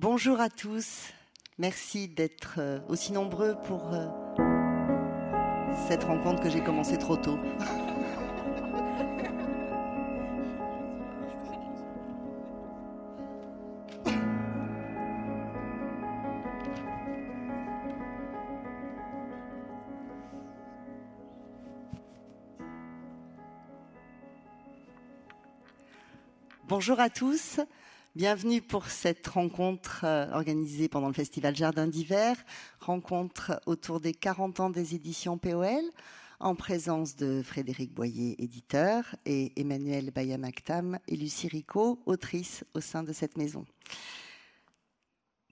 Bonjour à tous. Merci d'être euh, aussi nombreux pour euh, cette rencontre que j'ai commencée trop tôt. Bonjour à tous. Bienvenue pour cette rencontre euh, organisée pendant le Festival Jardin d'hiver, rencontre autour des 40 ans des éditions POL, en présence de Frédéric Boyer, éditeur, et Emmanuel Bayamaktam et Lucie Rico, autrice au sein de cette maison.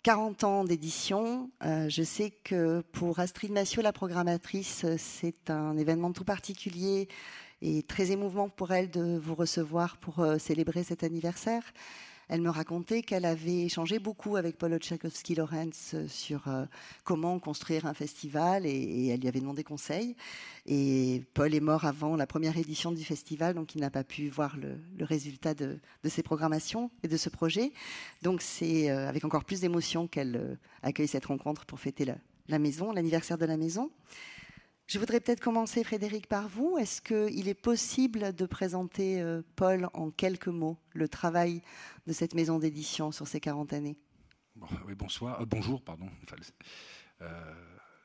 40 ans d'édition. Euh, je sais que pour Astrid Massiot, la programmatrice, c'est un événement tout particulier et très émouvant pour elle de vous recevoir pour euh, célébrer cet anniversaire. Elle me racontait qu'elle avait échangé beaucoup avec Paul Tchaikovsky-Lorenz euh, sur euh, comment construire un festival et, elle lui avait demandé conseil. Et Paul est mort avant la première édition du festival, donc il n'a pas pu voir le, résultat de, ses programmations et de ce projet. Donc c'est avec encore plus d'émotion qu'elle accueille cette rencontre pour fêter la maison, l'anniversaire de la maison. Je voudrais peut-être commencer, Frédéric, par vous. Est-ce qu'il est possible de présenter, euh, Paul, en quelques mots, le travail de cette maison d'édition sur ces 40 années? Oui, bonsoir. Euh, bonjour, pardon. Euh,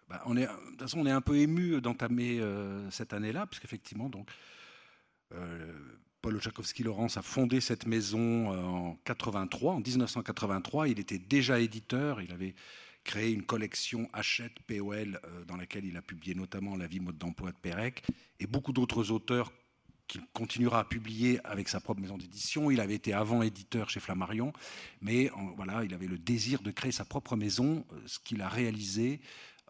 bah, on est, de toute façon, on est un peu ému d'entamer cette année-là, puisqu'effectivement, donc, Paul Ochakovsky-Laurence a fondé cette maison en 83, en 1983. Il était déjà éditeur. Il avait créé une collection Hachette POL euh, dans laquelle il a publié notamment La vie mode d'emploi de Pérec et beaucoup d'autres auteurs qu'il continuera à publier avec sa propre maison d'édition. Il avait été avant éditeur chez Flammarion, mais voilà, il avait le désir de créer sa propre maison, euh, ce qu'il a réalisé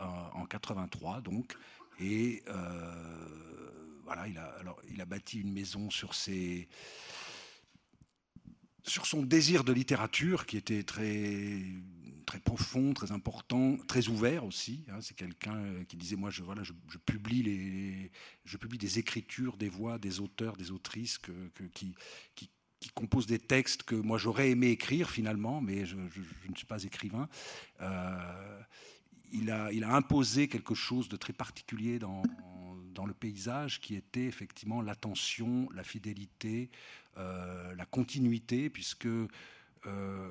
euh, en 83 donc. Et voilà, il a, alors, il a bâti une maison sur ses sur son désir de littérature qui était très très profond, très important, très ouvert aussi. Hein. c'est quelqu'un euh, qui disait moi je voilà je, publie les je publie des écritures, des voix, des auteurs, des autrices que, qui, qui, composent des textes que moi j'aurais aimé écrire finalement, mais je, ne suis pas écrivain. Euh, il a il a imposé quelque chose de très particulier dans dans le paysage qui était effectivement l'attention, la fidélité, euh, la continuité, puisque euh,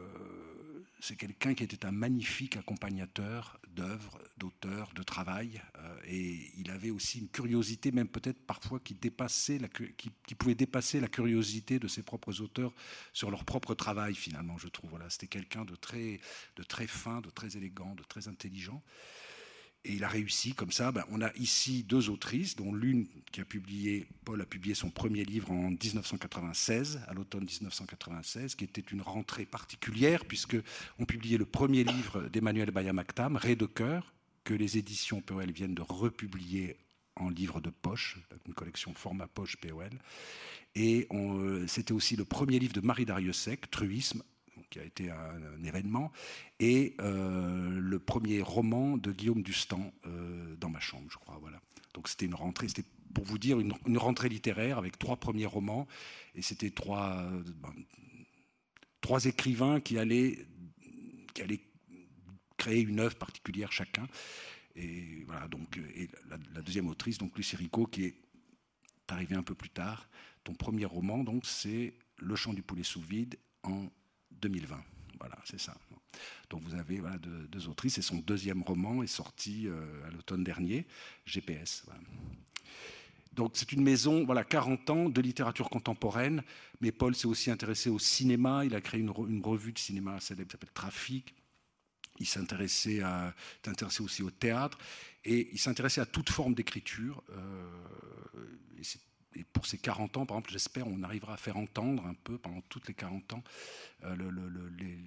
c'est quelqu'un qui était un magnifique accompagnateur d'œuvres, d'auteurs, de travail, euh, et il avait aussi une curiosité, même peut-être parfois qui dépassait, qui, pouvait dépasser la curiosité de ses propres auteurs sur leur propre travail. Finalement, je trouve. Voilà, c'était quelqu'un de très, de très fin, de très élégant, de très intelligent. Et il a réussi comme ça. Ben, on a ici deux autrices, dont l'une qui a publié, Paul a publié son premier livre en 1996, à l'automne 1996, qui était une rentrée particulière, puisque on publiait le premier livre d'Emmanuel Bayamaktam, Ré de cœur, que les éditions POL viennent de republier en livre de poche, une collection format poche POL. Et euh, c'était aussi le premier livre de Marie Dariussec, Truisme, qui a été un, événement, et euh, le premier roman de Guillaume Dustan, euh, Dans ma chambre, je crois. Voilà. Donc c'était une rentrée, c'était pour vous dire une, rentrée littéraire avec trois premiers romans, et c'était trois, ben, trois écrivains qui allaient, qui allaient créer une œuvre particulière chacun. Et voilà, donc, et la, deuxième autrice, donc Lucie Rico, qui est arrivée un peu plus tard. Ton premier roman, donc, c'est Le chant du poulet sous vide en 2020. Voilà, c'est ça. Donc vous avez voilà, deux, autrices, et son deuxième roman est sorti euh, à l'automne dernier, GPS. Donc c'est une maison, voilà, 40 ans de littérature contemporaine, mais Paul s'est aussi intéressé au cinéma, il a créé une, revue de cinéma célèbre qui s'appelle Trafic, il s'intéressait aussi au théâtre, et il s'intéressait à toute forme d'écriture, euh, c'est et pour ces 40 ans, par exemple, j'espère on arrivera à faire entendre un peu pendant toutes les 40 ans euh,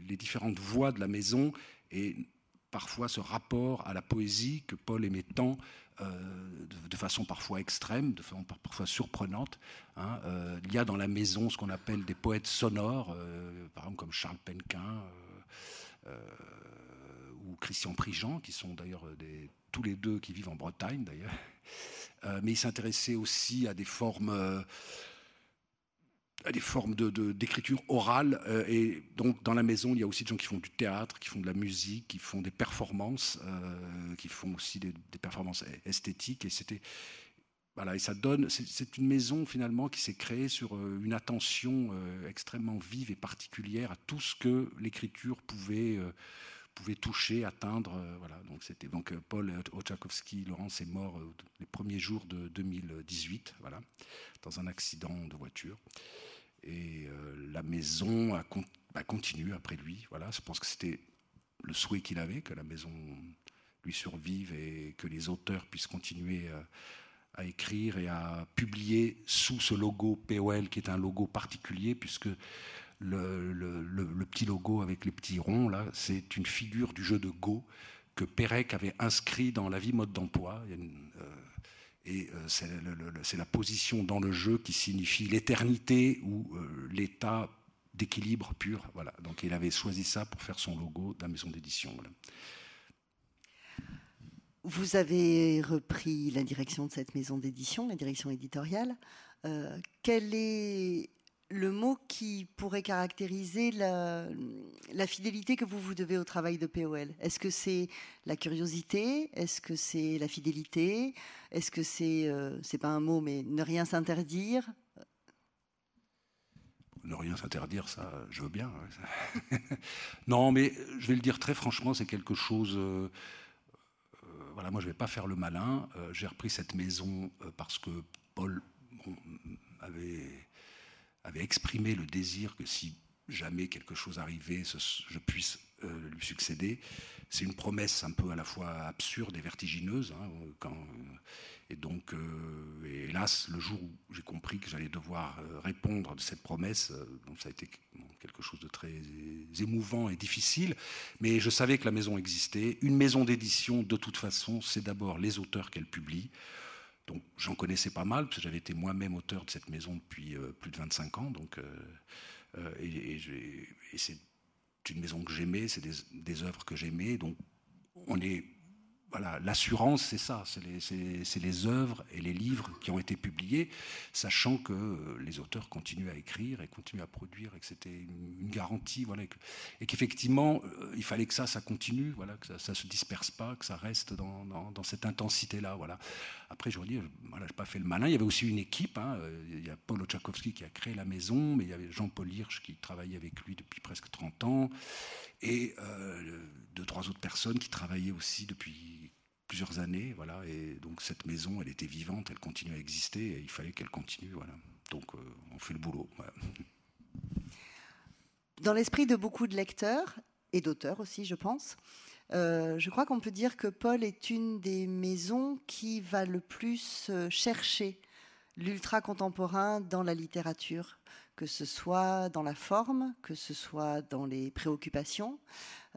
les, différentes voix de la maison et parfois ce rapport à la poésie que Paul aimait tant euh, de, façon parfois extrême, de façon parfois surprenante. Hein. Euh, il y a dans la maison ce qu'on appelle des poètes sonores, par exemple comme Charles Penquin ou Christian Prigent, qui sont d'ailleurs tous les deux qui vivent en Bretagne d'ailleurs. Euh, mais il s'intéressait aussi à des formes, euh, à des formes d'écriture de, orale. Euh, et donc, dans la maison, il y a aussi des gens qui font du théâtre, qui font de la musique, qui font des performances, qui font aussi des, performances esthétiques. Et c'était. Voilà, et ça donne. C'est une maison finalement qui s'est créée sur une attention extrêmement vive et particulière à tout ce que l'écriture pouvait pouvait toucher, atteindre. voilà. Donc c'était donc Paul Ochakovsky, Laurence est mort les premiers jours de 2018, voilà, dans un accident de voiture. Et euh, la maison a, continué après lui. Voilà, je pense que c'était le souhait qu'il avait, que la maison lui survive et que les auteurs puissent continuer euh, à, écrire et à publier sous ce logo POL, qui est un logo particulier, puisque le, petit logo avec les petits ronds, là, c'est une figure du jeu de Go que Pérec avait inscrit dans la vie mode d'emploi. Euh, et euh, c'est la position dans le jeu qui signifie l'éternité ou euh, l'état d'équilibre pur. Voilà. Donc il avait choisi ça pour faire son logo de la maison d'édition. Vous avez repris la direction de cette maison d'édition, la direction éditoriale. Euh, quel est le mot qui pourrait caractériser la, fidélité que vous vous devez au travail de POL Est-ce que c'est la curiosité? Est-ce que c'est la fidélité? Est-ce que c'est, euh, c'est pas un mot, mais ne rien s'interdire? Ne rien s'interdire, ça, je veux bien. non, mais je vais le dire très franchement, c'est quelque chose. Euh, euh, voilà, moi, je vais pas faire le malin. j'ai repris cette maison parce que Paul avait avait exprimé le désir que si jamais quelque chose arrivait, je puisse euh, lui succéder. C'est une promesse un peu à la fois absurde et vertigineuse. Hein, quand, et donc, euh, hélas, le jour où j'ai compris que j'allais devoir euh, répondre de cette promesse, ça a été quelque chose de très émouvant et difficile. Mais je savais que la maison existait. Une maison d'édition, de toute façon, c'est d'abord les auteurs qu'elle publie. Donc j'en connaissais pas mal, parce que j'avais été moi-même auteur de cette maison depuis euh, plus de 25 ans. Donc, euh, euh, et, c'est une maison que j'aimais, c'est des, des, œuvres que j'aimais. Donc on est voilà, l'assurance, c'est ça, c'est les, œuvres et les livres qui ont été publiés, sachant que euh, les auteurs continuent à écrire et continuent à produire, et que c'était une, garantie, voilà, et qu'effectivement, euh, il fallait que ça, ça continue, voilà, que ça ne se disperse pas, que ça reste dans, cette intensité-là. Voilà. Après, je dis, voilà, je n'ai pas fait le malin. Il y avait aussi une équipe. Hein, euh, il y a Paul Ochakowski qui a créé la maison, mais il y avait Jean-Paul Hirsch qui travaillait avec lui depuis presque 30 ans, et deux, trois autres personnes qui travaillaient aussi depuis plusieurs années, voilà, et donc cette maison, elle était vivante, elle continue à exister, il fallait qu'elle continue, voilà. Donc euh, on fait le boulot. Dans l'esprit de beaucoup de lecteurs et d'auteurs aussi, je pense, euh, je crois qu'on peut dire que Paul est une des maisons qui va le plus euh, chercher l'ultra contemporain dans la littérature, que ce soit dans la forme, que ce soit dans les préoccupations.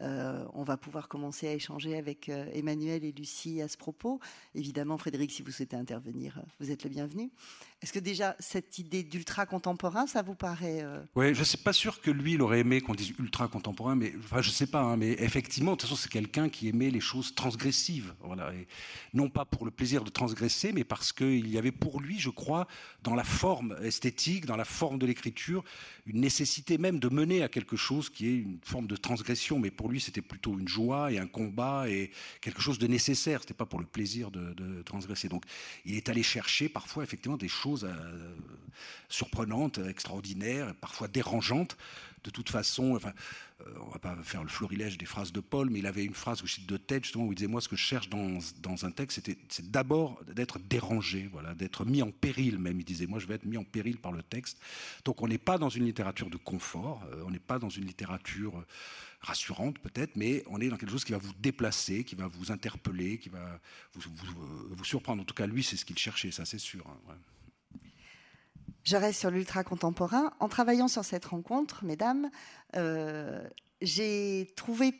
Euh, on va pouvoir commencer à échanger avec euh, Emmanuel et Lucie à ce propos. Évidemment, Frédéric, si vous souhaitez intervenir, vous êtes le bienvenu. Est-ce que déjà cette idée d'ultra contemporain, ça vous paraît euh, Oui, je ne suis pas sûr que lui, il aurait aimé qu'on dise ultra contemporain, mais je ne sais pas. Hein, mais effectivement, de toute façon, c'est quelqu'un qui aimait les choses transgressives. Voilà, et non pas pour le plaisir de transgresser, mais parce qu'il y avait pour lui, je crois, dans la forme esthétique, dans la forme de l'écriture, une nécessité même de mener à quelque chose qui est une forme de transgression, mais pour pour lui, c'était plutôt une joie et un combat et quelque chose de nécessaire. C'était pas pour le plaisir de, transgresser. Donc, il est allé chercher parfois effectivement des choses euh, surprenantes, extraordinaires, parfois dérangeantes. De toute façon, enfin, euh, on va pas faire le florilège des phrases de Paul, mais il avait une phrase que je cite de tête justement où il disait moi ce que je cherche dans, dans un texte, c'est d'abord d'être dérangé, voilà, d'être mis en péril même. Il disait moi je vais être mis en péril par le texte. Donc on n'est pas dans une littérature de confort, euh, on n'est pas dans une littérature rassurante peut-être, mais on est dans quelque chose qui va vous déplacer, qui va vous interpeller, qui va vous, vous, surprendre. En tout cas, lui, c'est ce qu'il cherchait, ça c'est sûr. Hein, Je reste sur l'ultra contemporain. En travaillant sur cette rencontre, mesdames, euh, j'ai trouvé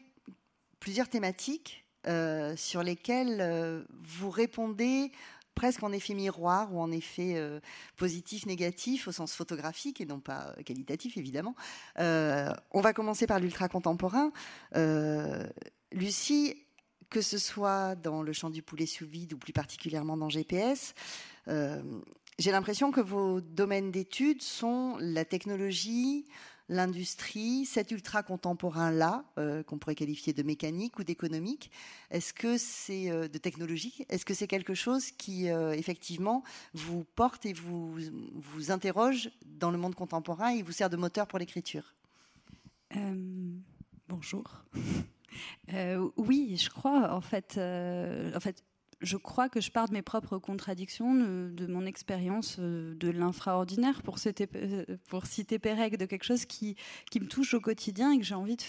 plusieurs thématiques euh, sur lesquelles euh, vous répondez presque en effet miroir ou en effet positif, négatif au sens photographique et non pas qualitatif évidemment. On va commencer par l'ultra contemporain. Lucie, que ce soit dans le champ du poulet sous vide ou plus particulièrement dans GPS, j'ai l'impression que vos domaines d'études sont la technologie, l'industrie, cet ultra contemporain-là, euh, qu'on pourrait qualifier de mécanique ou d'économique, est-ce que c'est euh, de technologie? Est-ce que c'est quelque chose qui, euh, effectivement, vous porte et vous, vous interroge dans le monde contemporain et vous sert de moteur pour l'écriture? Bonjour. oui, je crois, en fait, en fait je crois que je pars de mes propres contradictions, de, mon expérience euh, de l'infraordinaire, pour, euh, pour, citer Pérec, de quelque chose qui, me touche au quotidien et que j'ai envie de,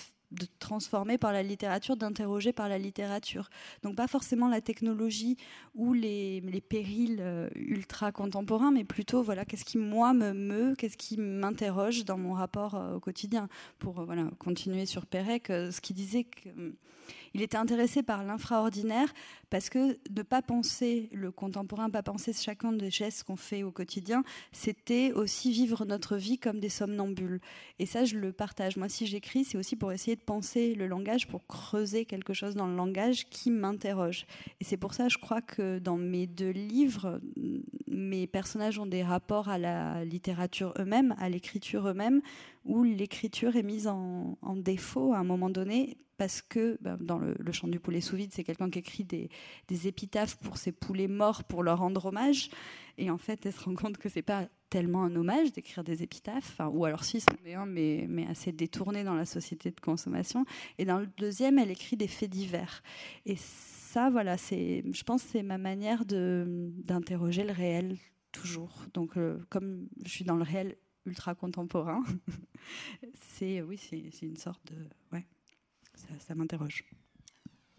transformer par la littérature, d'interroger par la littérature. Donc pas forcément la technologie ou les, les périls euh, ultra contemporains, mais plutôt voilà qu'est-ce qui moi me meut, qu'est-ce qui m'interroge dans mon rapport au quotidien. Pour voilà continuer sur Pérec, ce qui disait que il était intéressé par l'infraordinaire parce que ne pas penser le contemporain, pas penser chacun des gestes qu'on fait au quotidien, c'était aussi vivre notre vie comme des somnambules. Et ça, je le partage. Moi, si j'écris, c'est aussi pour essayer de penser le langage, pour creuser quelque chose dans le langage qui m'interroge. Et c'est pour ça, je crois que dans mes deux livres, mes personnages ont des rapports à la littérature eux-mêmes, à l'écriture eux-mêmes, où l'écriture est mise en, défaut à un moment donné parce que ben, dans le, chant du poulet sous vide, c'est quelqu'un qui écrit des, épitaphes pour ses poulets morts pour leur rendre hommage. Et en fait, elle se rend compte que c'est pas tellement un hommage d'écrire des épitaphes, ou alors si, c'en est un, mais, mais assez détourné dans la société de consommation. Et dans le deuxième, elle écrit des faits divers. Et ça, voilà, c'est, je pense, c'est ma manière de d'interroger le réel toujours. Donc, euh, comme je suis dans le réel ultra contemporain. c'est oui, c'est une sorte de ouais, ça, m'interroge.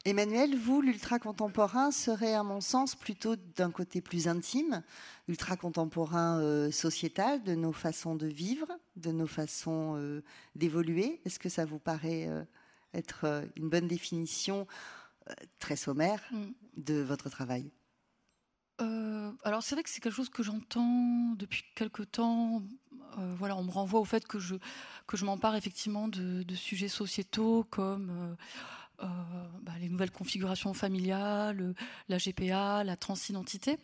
Emmanuel, vous, l'ultra contemporain serait, à mon sens, plutôt d'un côté plus intime, ultra contemporain euh, sociétal, de nos façons de vivre, de nos façons euh, d'évoluer. Est-ce que ça vous paraît euh, être une bonne définition très sommaire mm. de votre travail? Alors c'est vrai que c'est quelque chose que j'entends depuis quelque temps euh, voilà, on me renvoie au fait que je, que je m'empare effectivement de, sujets sociétaux comme euh, euh, bah, les nouvelles configurations familiales, la GPA, la transidentité.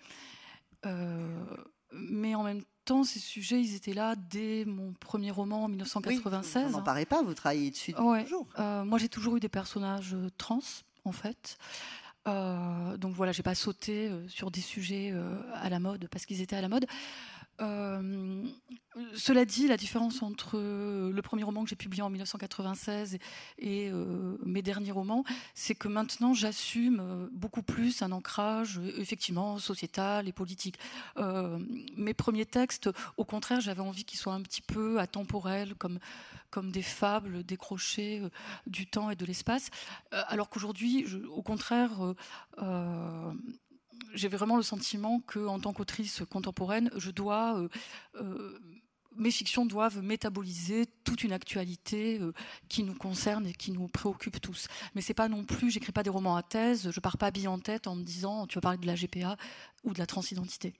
mais en même temps, ces sujets, ils étaient là dès mon premier roman en 1996. vous n'en parlez pas, vous travaillez dessus toujours. moi, j'ai toujours eu des personnages trans, en fait. donc voilà, j'ai pas sauté sur des sujets à la mode parce qu'ils étaient à la mode. Euh, cela dit, la différence entre le premier roman que j'ai publié en 1996 et euh, mes derniers romans, c'est que maintenant j'assume euh, beaucoup plus un ancrage effectivement sociétal et politique. mes premiers textes, au contraire, j'avais envie qu'ils soient un petit peu atemporels, comme, comme des fables décrochées du temps et de l'espace, alors qu'aujourd'hui, au contraire, j'avais vraiment le sentiment que, en tant qu'autrice contemporaine, je dois euh, euh, mes fictions doivent métaboliser toute une actualité euh, qui nous concerne et qui nous préoccupe tous. Mais c'est pas non plus, j'écris pas des romans à thèse, je pars pas bille en tête en me disant tu vas parler de la GPA ou de la transidentité.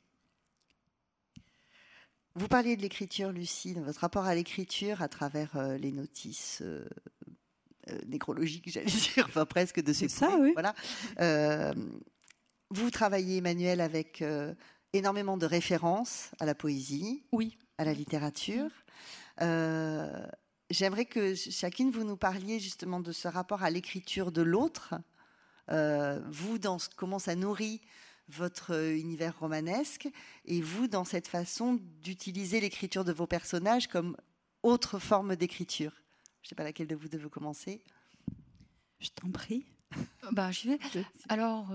Vous parliez de l'écriture, Lucie, votre rapport à l'écriture à travers les notices nécrologiques, j'allais dire, enfin presque de ces ça, oui. Voilà. Vous travaillez, Emmanuel, avec euh, énormément de références à la poésie, oui. à la littérature. Euh, j'aimerais que chacune vous nous parliez justement de ce rapport à l'écriture de l'autre. Euh, vous, dans comment ça nourrit votre univers romanesque, et vous, dans cette façon d'utiliser l'écriture de vos personnages comme autre forme d'écriture. Je ne sais pas laquelle de vous devez commencer. Je t'en prie. Bah, j'y vais. Alors,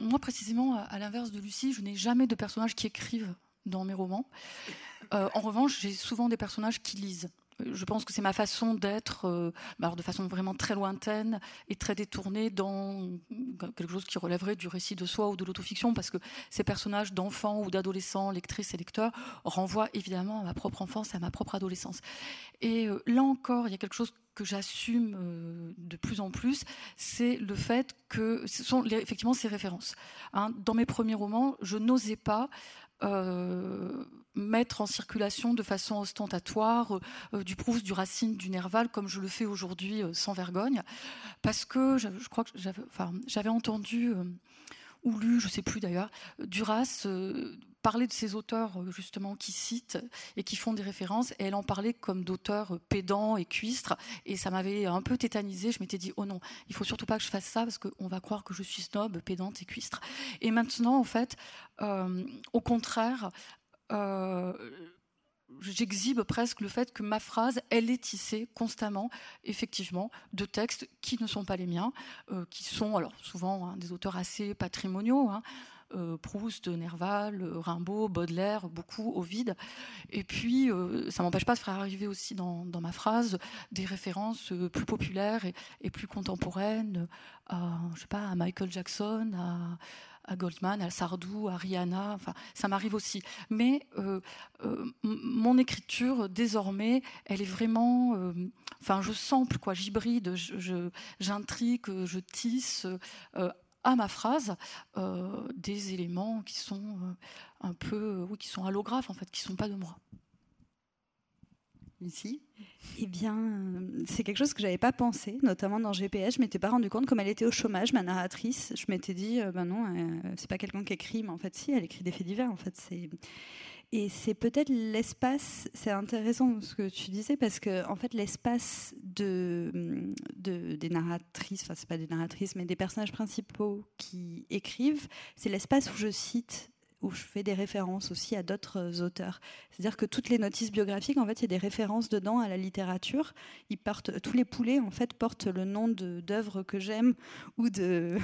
moi, précisément, à l'inverse de Lucie, je n'ai jamais de personnages qui écrivent dans mes romans. Euh, en revanche, j'ai souvent des personnages qui lisent. Je pense que c'est ma façon d'être, euh, alors de façon vraiment très lointaine et très détournée dans quelque chose qui relèverait du récit de soi ou de l'autofiction, parce que ces personnages d'enfants ou d'adolescents, lectrices et lecteurs, renvoient évidemment à ma propre enfance et à ma propre adolescence. Et euh, là encore, il y a quelque chose que j'assume euh, de plus en plus, c'est le fait que ce sont effectivement ces références. Hein. Dans mes premiers romans, je n'osais pas mettre en circulation de façon ostentatoire euh, du Proust, du Racine, du Nerval, comme je le fais aujourd'hui sans vergogne, parce que je, crois que j'avais entendu ou lu, je ne sais plus d'ailleurs, Duras parler de ces auteurs euh, justement qui citent et qui font des références, et elle en parlait comme d'auteurs pédants et cuistres, et ça m'avait un peu tétanisé. Je m'étais dit oh non, il faut surtout pas que je fasse ça parce qu'on va croire que je suis snob, pédante et cuistre. Et maintenant, en fait, au contraire. J'exhibe presque le fait que ma phrase, elle est tissée constamment, effectivement, de textes qui ne sont pas les miens, qui sont alors souvent hein, des auteurs assez patrimoniaux. Hein, euh, Proust, Nerval, Rimbaud, Baudelaire, beaucoup Ovid. Et puis, euh, ça m'empêche pas de faire arriver aussi dans, ma phrase des références euh, plus populaires et, plus contemporaines à, je sais pas, à Michael Jackson, à, Goldman, à Sardou, à Rihanna. Enfin, ça m'arrive aussi. Mais mon écriture, désormais, elle est vraiment. enfin, je sample, quoi. J'hybride, j'intrigue, je, tisse à ma phrase euh, des éléments qui sont euh, un peu, oui, qui sont allographes en fait, qui sont pas de moi. Ici Eh bien, euh, c'est quelque chose que j'avais pas pensé, notamment dans GPS. Je m'étais pas rendu compte comme elle était au chômage, ma narratrice. Je m'étais dit, ben non, c'est pas quelqu'un qui écrit, mais en fait, si, elle écrit des faits divers. En fait, c'est et c'est peut-être l'espace, c'est intéressant ce que tu disais, parce que en fait l'espace de, de, des narratrices, enfin c'est pas des narratrices, mais des personnages principaux qui écrivent, c'est l'espace où je cite où je fais des références aussi à d'autres euh, auteurs. C'est-à-dire que toutes les notices biographiques, en fait, il y a des références dedans à la littérature. Ils portent, tous les poulets, en fait, portent le nom d'œuvres que j'aime ou de,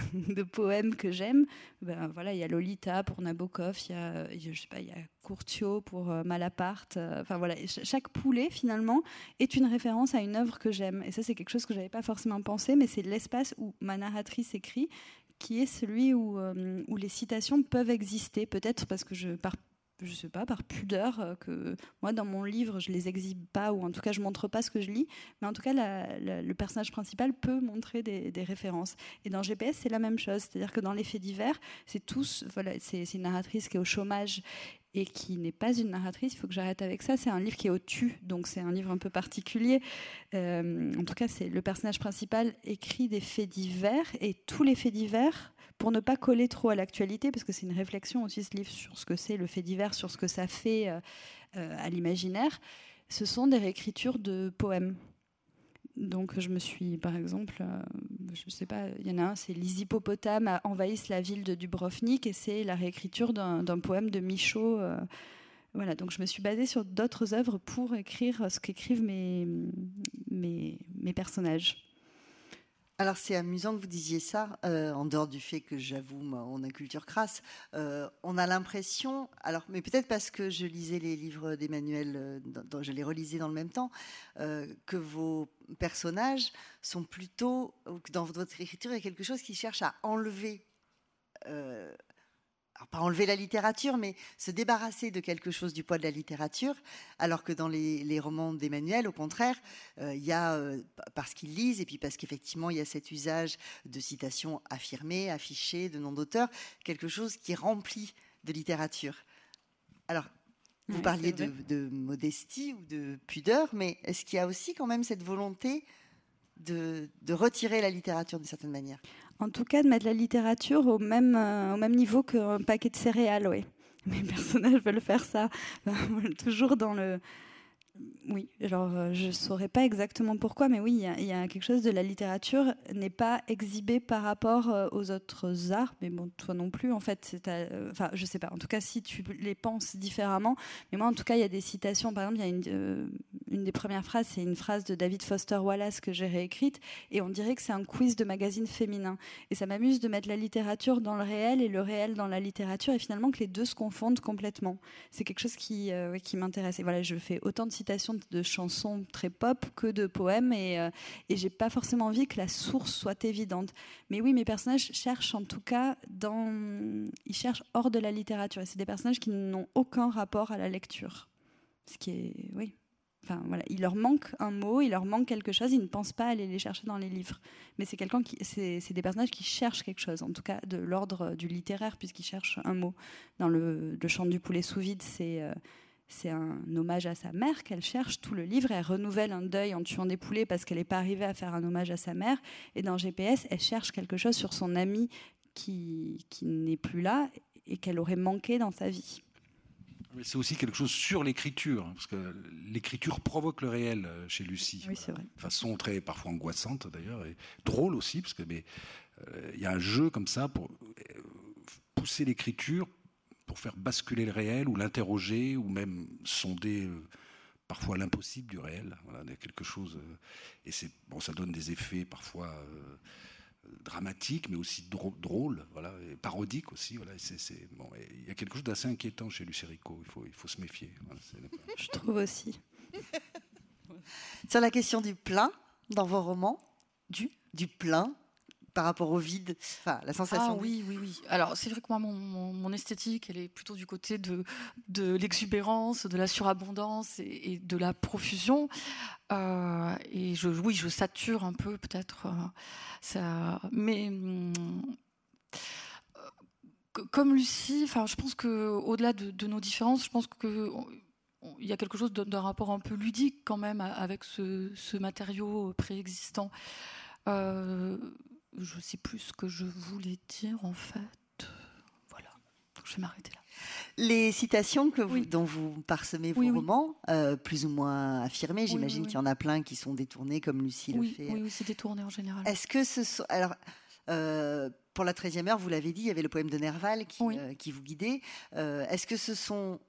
poèmes que j'aime. Ben, voilà, il y a Lolita pour Nabokov, il y a, je sais pas, y a Courtiot pour euh, Malaparte. Euh, enfin voilà, chaque poulet finalement est une référence à une œuvre que j'aime. Et ça, c'est quelque chose que j'avais pas forcément pensé, mais c'est l'espace où ma narratrice écrit qui est celui où, euh, où les citations peuvent exister, peut-être parce que je, par je sais pas, par pudeur, euh, que moi dans mon livre je les exhibe pas ou en tout cas je montre pas ce que je lis, mais en tout cas le personnage principal peut montrer des, des références. Et dans GPS c'est la même chose, c'est-à-dire que dans les faits divers, c'est tous, voilà, c'est une narratrice qui est au chômage et qui n'est pas une narratrice, il faut que j'arrête avec ça. C'est un livre qui est au tu, donc c'est un livre un peu particulier. Euh, en tout cas, c'est le personnage principal écrit des faits divers et tous les faits divers, pour ne pas coller trop à l'actualité, parce que c'est une réflexion aussi ce livre sur ce que c'est le fait divers, sur ce que ça fait euh, euh, à l'imaginaire. Ce sont des réécritures de poèmes. Donc je me suis, par exemple, euh, je ne sais pas, il y en a un, c'est Les hippopotames envahissent la ville de Dubrovnik et c'est la réécriture d'un poème de Michaud. Euh, voilà, donc je me suis basée sur d'autres œuvres pour écrire ce qu'écrivent mes, mes, mes personnages. Alors c'est amusant que vous disiez ça, euh, en dehors du fait que j'avoue, on a culture crasse. Euh, on a l'impression, alors, mais peut-être parce que je lisais les livres d'Emmanuel, euh, je les relisais dans le même temps, que vos personnages sont plutôt, dans votre écriture, il y a quelque chose qui cherche à enlever pas enlever la littérature, mais se débarrasser de quelque chose du poids de la littérature, alors que dans les, romans d'Emmanuel, au contraire, euh, il y a, euh, parce qu'ils lisent, et puis parce qu'effectivement, il y a cet usage de citations affirmées, affichées, de noms d'auteurs, quelque chose qui est rempli de littérature. Alors, vous parliez de, de, modestie ou de pudeur, mais est-ce qu'il y a aussi quand même cette volonté de, de retirer la littérature d'une certaine manière? En tout cas, de mettre la littérature au même, euh, au même niveau qu'un paquet de céréales, oui. Mes personnages veulent faire ça, toujours dans le, oui, alors euh, je ne saurais pas exactement pourquoi, mais oui, il y, a quelque chose de la littérature n'est pas exhibé par rapport euh, aux autres arts, mais bon, toi non plus, en fait, euh, enfin, je sais pas. En tout cas, si tu les penses différemment, mais moi, en tout cas, il y a des citations. Par exemple, il y a une, une des premières phrases, c'est une phrase de David Foster Wallace que j'ai réécrite, et on dirait que c'est un quiz de magazine féminin. Et ça m'amuse de mettre la littérature dans le réel et le réel dans la littérature, et finalement que les deux se confondent complètement. C'est quelque chose qui, qui m'intéresse. Et voilà, je fais autant de citations de chansons très pop que de poèmes et, euh, et j'ai pas forcément envie que la source soit évidente. Mais oui, mes personnages cherchent en tout cas dans, ils cherchent hors de la littérature. C'est des personnages qui n'ont aucun rapport à la lecture. Ce qui est, oui. Enfin, voilà, il leur manque un mot, il leur manque quelque chose, ils ne pensent pas aller les chercher dans les livres. Mais c'est quelqu'un qui, c'est, des personnages qui cherchent quelque chose, en tout cas de l'ordre du littéraire, puisqu'ils cherchent un mot. Dans le, le chant du poulet sous vide, c'est euh, c'est un hommage à sa mère qu'elle cherche tout le livre. Elle renouvelle un deuil en tuant des poulets parce qu'elle n'est pas arrivée à faire un hommage à sa mère. Et dans GPS, elle cherche quelque chose sur son ami qui, qui n'est plus là et qu'elle aurait manqué dans sa vie. c'est aussi quelque chose sur l'écriture, hein, parce que l'écriture provoque le réel euh, chez Lucie. Oui, c'est vrai. De façon très parfois angoissante d'ailleurs, et drôle aussi, parce que mais euh, il y a un jeu comme ça pour euh, pousser l'écriture, pour faire basculer le réel ou l'interroger ou même sonder parfois l'impossible du réel. Il y a quelque chose et c'est bon, ça donne des effets parfois dramatique, mais aussi drôle, voilà, et parodique aussi. Voilà, c'est, bon, il y a quelque chose d'assez inquiétant chez Lucerico, il faut, il faut se méfier. Je trouve aussi. Sur la question du plein dans vos romans, du, du plein, par rapport au vide, enfin, la sensation. Ah oui, oui, oui. Alors c'est vrai que moi, mon, esthétique, elle est plutôt du côté de, de l'exubérance, de la surabondance et, de la profusion. Euh, et je, oui, je sature un peu peut-être euh, mais hum, comme Lucie, enfin, je pense que au-delà de, nos différences, je pense que il y a quelque chose d'un rapport un peu ludique quand même avec ce, matériau préexistant. Euh, je sais plus ce que je voulais dire en fait. Voilà, je vais m'arrêter là. Les citations que vous, dont vous parsemez vos romans, euh, plus ou moins affirmées, j'imagine qu'il y en a plein qui sont détournés comme Lucie le fait. Oui, c'est détourné en général. Est-ce que ce sont. Alors, euh, pour la 13e heure, vous l'avez dit, il y avait le poème de Nerval qui, euh, qui vous guidait. Est-ce que ce sont.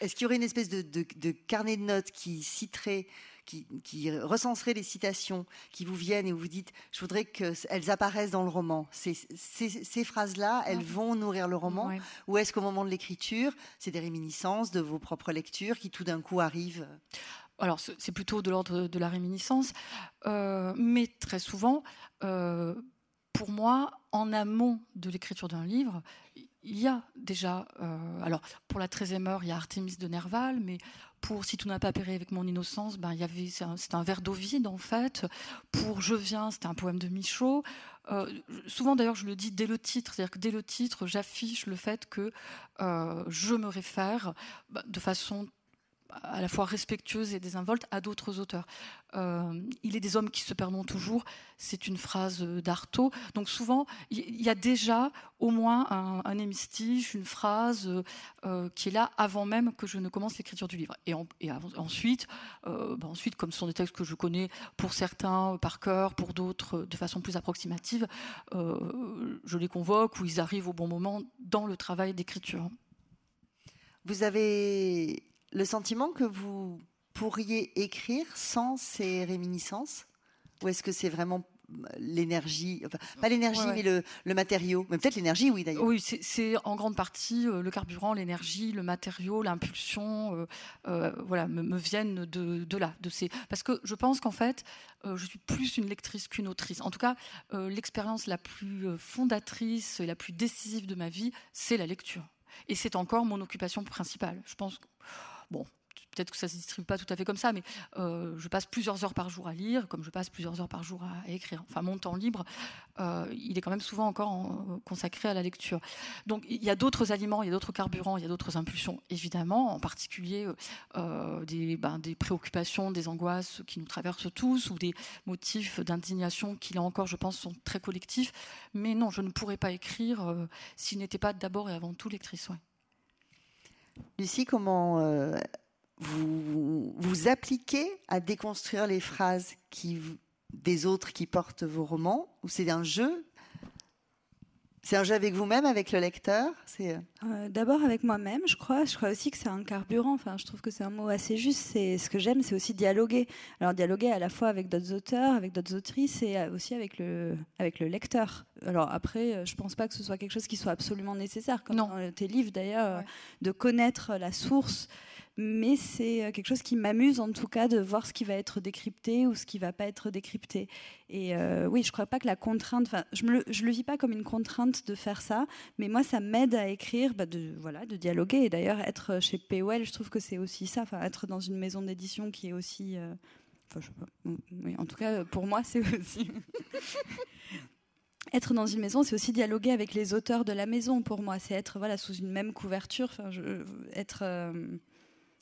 Est-ce qu'il y aurait une espèce de, de carnet de notes qui citerait qui, recenserait les citations qui vous viennent et où vous dites, je voudrais qu'elles apparaissent dans le roman. Ces, ces, phrases-là, elles vont nourrir le roman Ou est-ce qu'au moment de l'écriture, c'est des réminiscences de vos propres lectures qui tout d'un coup arrivent? Alors c'est plutôt de l'ordre de la réminiscence, euh, mais très souvent, euh, pour moi, en amont de l'écriture d'un livre, il y a déjà, euh, alors pour la 13e heure, il y a Artémis de Nerval, mais pour Si tout n'a pas péri avec mon innocence, ben, y c'est un, verre d'eau vide en fait. Pour Je viens, c'était un poème de Michaud. Euh, souvent d'ailleurs, je le dis dès le titre, c'est-à-dire que dès le titre, j'affiche le fait que euh, je me réfère ben, de façon à la fois respectueuse et désinvolte à d'autres auteurs. Euh, il est des hommes qui se perdent toujours, c'est une phrase d'Artaud. Donc souvent, il y a déjà au moins un, hémistiche, une phrase euh, qui est là avant même que je ne commence l'écriture du livre. Et, ensuite, euh, bah ensuite, comme ce sont des textes que je connais pour certains par cœur, pour d'autres de façon plus approximative, je les convoque ou ils arrivent au bon moment dans le travail d'écriture. Vous avez le sentiment que vous pourriez écrire sans ces réminiscences Ou est-ce que c'est vraiment l'énergie, pas l'énergie, mais le, matériau, mais peut-être l'énergie, oui d'ailleurs. Oui, c'est en grande partie euh, le carburant, l'énergie, le matériau, l'impulsion, euh, euh, voilà, me, viennent de, là, de ces. Parce que je pense qu'en fait, je suis plus une lectrice qu'une autrice. En tout cas, l'expérience la plus fondatrice et la plus décisive de ma vie, c'est la lecture. Et c'est encore mon occupation principale. Je pense. Bon, peut-être que ça ne se distribue pas tout à fait comme ça, mais euh, je passe plusieurs heures par jour à lire, comme je passe plusieurs heures par jour à, écrire. Enfin, mon temps libre, euh, il est quand même souvent encore consacré à la lecture. Donc, il y a d'autres aliments, il y a d'autres carburants, il y a d'autres impulsions, évidemment, en particulier euh, des, ben, des, préoccupations, des angoisses qui nous traversent tous, ou des motifs d'indignation qui, là encore, je pense, sont très collectifs. Mais non, je ne pourrais pas écrire s'il n'était pas d'abord et avant tout lectrice. Lucie, comment euh, vous vous appliquez à déconstruire les phrases des autres qui portent vos romans Ou c'est un jeu c'est un jeu avec vous-même, avec le lecteur C'est euh, euh, D'abord avec moi-même, je crois. Je crois aussi que c'est un carburant. Enfin, je trouve que c'est un mot assez juste. C'est ce que j'aime, c'est aussi dialoguer. Alors dialoguer à la fois avec d'autres auteurs, avec d'autres autrices et aussi avec le avec le lecteur. Alors après, je pense pas que ce soit quelque chose qui soit absolument nécessaire, comme dans tes livres d'ailleurs, de connaître la source mais c'est euh, quelque chose qui m'amuse en tout cas de voir ce qui va être décrypté ou ce qui va pas être décrypté. Et euh, oui, je crois pas que la contrainte, enfin, je, me, je le vis pas comme une contrainte de faire ça, mais moi ça m'aide à écrire, bah, de voilà, de dialoguer. Et d'ailleurs, être chez POL, je trouve que c'est aussi ça, enfin, être dans une maison d'édition qui est aussi, euh, enfin, je sais pas, en tout cas pour moi c'est aussi. être dans une maison, c'est aussi dialoguer avec les auteurs de la maison. Pour moi, c'est être voilà sous une même couverture. Être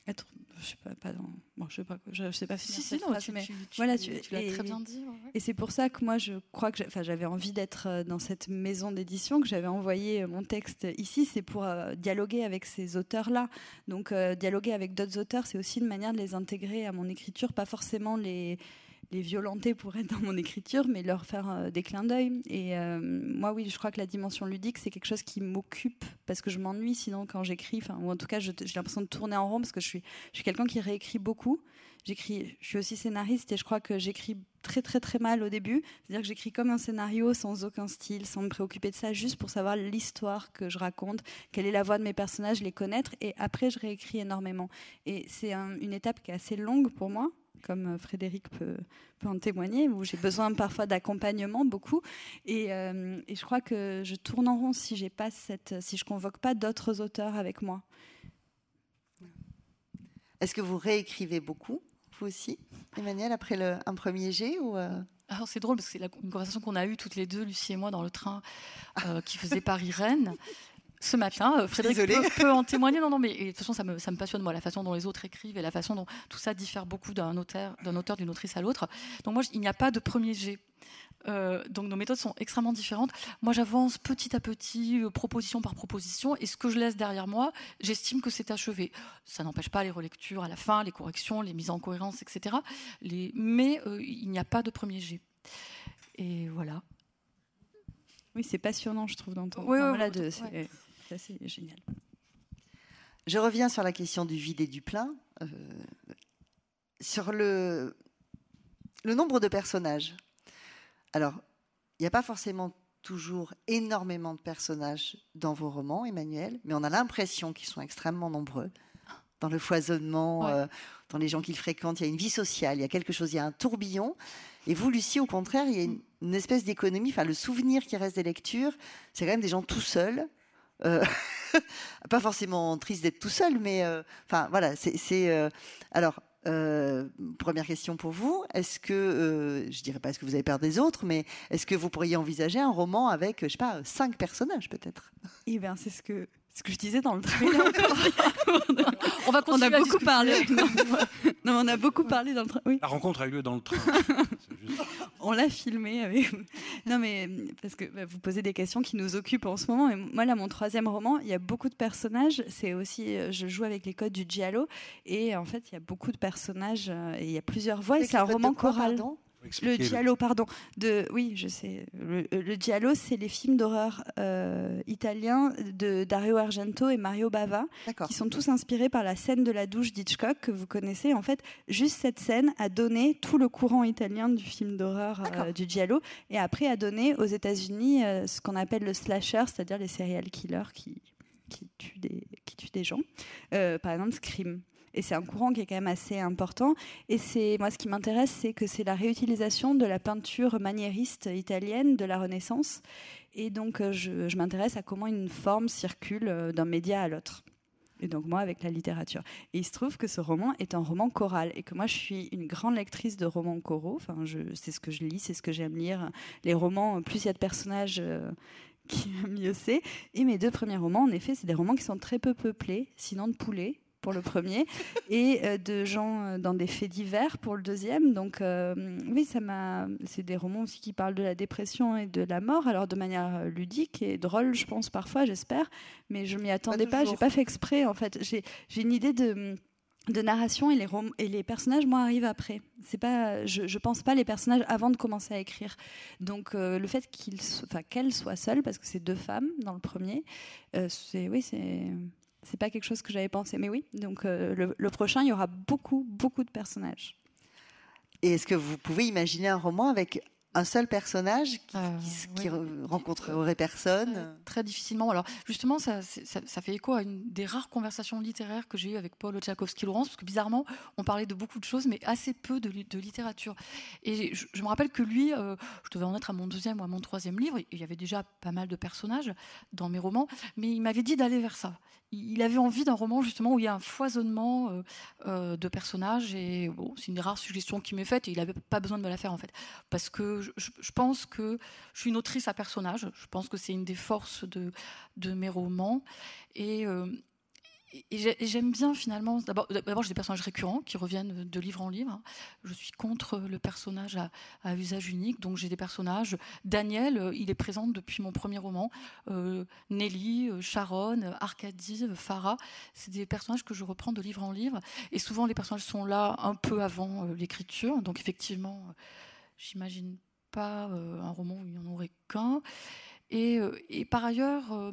être je sais pas, pas dans. Bon, je sais pas, je, sais pas si, si, non, tu, mais voilà, tu, tu l'as très bien dit. Et c'est pour ça que moi, je crois que, enfin, j'avais envie d'être euh, dans cette maison d'édition, que j'avais envoyé euh, mon texte ici, c'est pour euh, dialoguer avec ces auteurs-là. Donc, dialoguer avec d'autres auteurs, c'est aussi une manière de les intégrer à mon écriture, pas forcément les les violenter pour être dans mon écriture, mais leur faire euh, des clins d'œil. Et euh, moi, oui, je crois que la dimension ludique, c'est quelque chose qui m'occupe parce que je m'ennuie sinon quand j'écris, ou en tout cas, j'ai l'impression de tourner en rond parce que je suis, je suis quelqu'un qui réécrit beaucoup. J'écris, je suis aussi scénariste et je crois que j'écris très très très mal au début. C'est-à-dire que j'écris comme un scénario sans aucun style, sans me préoccuper de ça, juste pour savoir l'histoire que je raconte, quelle est la voix de mes personnages, les connaître. Et après, je réécris énormément. Et c'est une étape qui est assez longue pour moi comme euh, Frédéric peut, en témoigner, où j'ai besoin parfois d'accompagnement beaucoup. Euh, et, je crois que je tourne en rond si j'ai pas cette, si je convoque pas d'autres auteurs avec moi. Est-ce que vous réécrivez beaucoup, vous aussi, Emmanuel, après le, un premier jet ou euh? Alors c'est drôle parce que c'est une conversation qu'on a eue toutes les deux, Lucie et moi, dans le train qui faisait Paris-Rennes ce matin. Euh, Frédéric peut, en témoigner. Non, non, mais de toute façon, ça me, ça me, passionne, moi, la façon dont les autres écrivent et la façon dont tout ça diffère beaucoup d'un auteur, d'un auteur, d'une autrice à l'autre. Donc, moi, il n'y a pas de premier jet. Euh, donc nos méthodes sont extrêmement différentes. Moi, j'avance petit à petit, euh, proposition par proposition, et ce que je laisse derrière moi, j'estime que c'est achevé. Ça n'empêche pas les relectures à la fin, les corrections, les mises en cohérence, etc. Les... Mais il n'y a pas de premier jet. Et voilà. Oui, c'est passionnant, je trouve, d'entendre. Oui, c'est génial. Je reviens sur la question du vide et du plein. Euh, sur le, le nombre de personnages. Alors, il n'y a pas forcément toujours énormément de personnages dans vos romans, Emmanuel, mais on a l'impression qu'ils sont extrêmement nombreux. Dans le foisonnement, euh, dans les gens qu'ils fréquentent, il y a une vie sociale, il y a quelque chose, il y a un tourbillon. Et vous, Lucie, au contraire, il y a une, une espèce d'économie. Enfin, le souvenir qui reste des lectures, c'est quand même des gens tout seuls, euh, pas forcément triste d'être tout seul, mais euh, enfin voilà, c'est euh, alors. première question pour vous. Est-ce que, je dirais pas est-ce que vous avez peur des autres, mais est-ce que vous pourriez envisager un roman avec, je sais pas, cinq personnages peut-être? Eh bien, c'est ce que ce que je disais dans le trailer. on va On a beaucoup parlé. Non, on a beaucoup parlé dans le train. La rencontre a eu lieu dans le train. on l'a filmé. Avec... Non, mais parce que bah, vous posez des questions qui nous occupent en ce moment. Et moi, là, mon troisième roman, il y a beaucoup de personnages. C'est aussi, euh, je joue avec les codes du giallo, et en fait, il y a beaucoup de personnages euh, et il y a plusieurs voix. Et c'est un roman choral. Le giallo, pardon. De, oui, je sais. Le, le giallo, c'est les films d'horreur euh, italiens de Dario Argento et Mario Bava, qui sont tous inspirés par la scène de la douche d'Hitchcock que vous connaissez. En fait, juste cette scène a donné tout le courant italien du film d'horreur euh, du giallo, et après a donné aux États-Unis euh, ce qu'on appelle le slasher, c'est-à-dire les serial killers qui qui tuent des, qui tuent des gens. par exemple, Scream. Et c'est un courant qui est quand même assez important. Et c'est moi, ce qui m'intéresse, c'est que c'est la réutilisation de la peinture maniériste italienne de la Renaissance. Et donc, euh, je, m'intéresse à comment une forme circule euh, d'un média à l'autre. Et donc moi avec la littérature. Et il se trouve que ce roman est un roman choral et que moi je suis une grande lectrice de romans choraux. Enfin, c'est ce que je lis, c'est ce que j'aime lire. Les romans, plus il y a de personnages, euh, qui mieux c'est. Et mes deux premiers romans, en effet, c'est des romans qui sont très peu peuplés, sinon de poulets pour le premier, et euh, de gens euh, dans des faits divers pour le deuxième. Donc euh, oui, ça m'a. C'est des romans aussi qui parlent de la dépression et de la mort, alors de manière ludique et drôle, je pense parfois, j'espère. Mais je m'y attendais pas. J'ai pas fait exprès en fait. J'ai une idée de de narration et les, et les personnages moi arrivent après c'est pas je, je pense pas les personnages avant de commencer à écrire donc le fait qu'ils enfin qu'elles soient seules parce que c'est deux femmes dans le premier c'est oui c'est c'est pas quelque chose que j'avais pensé. Mais oui, donc euh, le, prochain, il y aura beaucoup, beaucoup de personnages. Et est-ce que vous pouvez imaginer un roman avec un seul personnage qui, euh, rencontrerait personne? Très difficilement. Alors justement, ça, ça, fait écho à une des rares conversations littéraires que j'ai eues avec Paul Tchaikovsky-Laurence, parce que bizarrement, on parlait de beaucoup de choses, mais assez peu de, de littérature. Et je, me rappelle que lui, euh, je devais en être à mon deuxième ou à mon troisième livre, il y avait déjà pas mal de personnages dans mes romans, mais il m'avait dit d'aller vers ça. Il avait envie d'un roman justement où il y a un foisonnement euh, de personnages, et c'est une des rares suggestions qu'il m'est faite, et il n'avait pas besoin de me la faire en fait, parce que je, pense que je suis une autrice à personnage. Je pense que c'est une des forces de, de mes romans. Et, euh, et j'aime bien finalement, d'abord j'ai des personnages récurrents qui reviennent de livre en livre. Je suis contre le personnage à, usage unique, donc j'ai des personnages. Daniel, euh, il est présent depuis mon premier roman. Euh, Nelly, euh, Sharon, Arcadie, Farah, c'est des personnages que je reprends de livre en livre. Et souvent les personnages sont là un peu avant l'écriture, donc effectivement, j'imagine pas un roman où il n'y en aurait qu'un. Et, et, par ailleurs,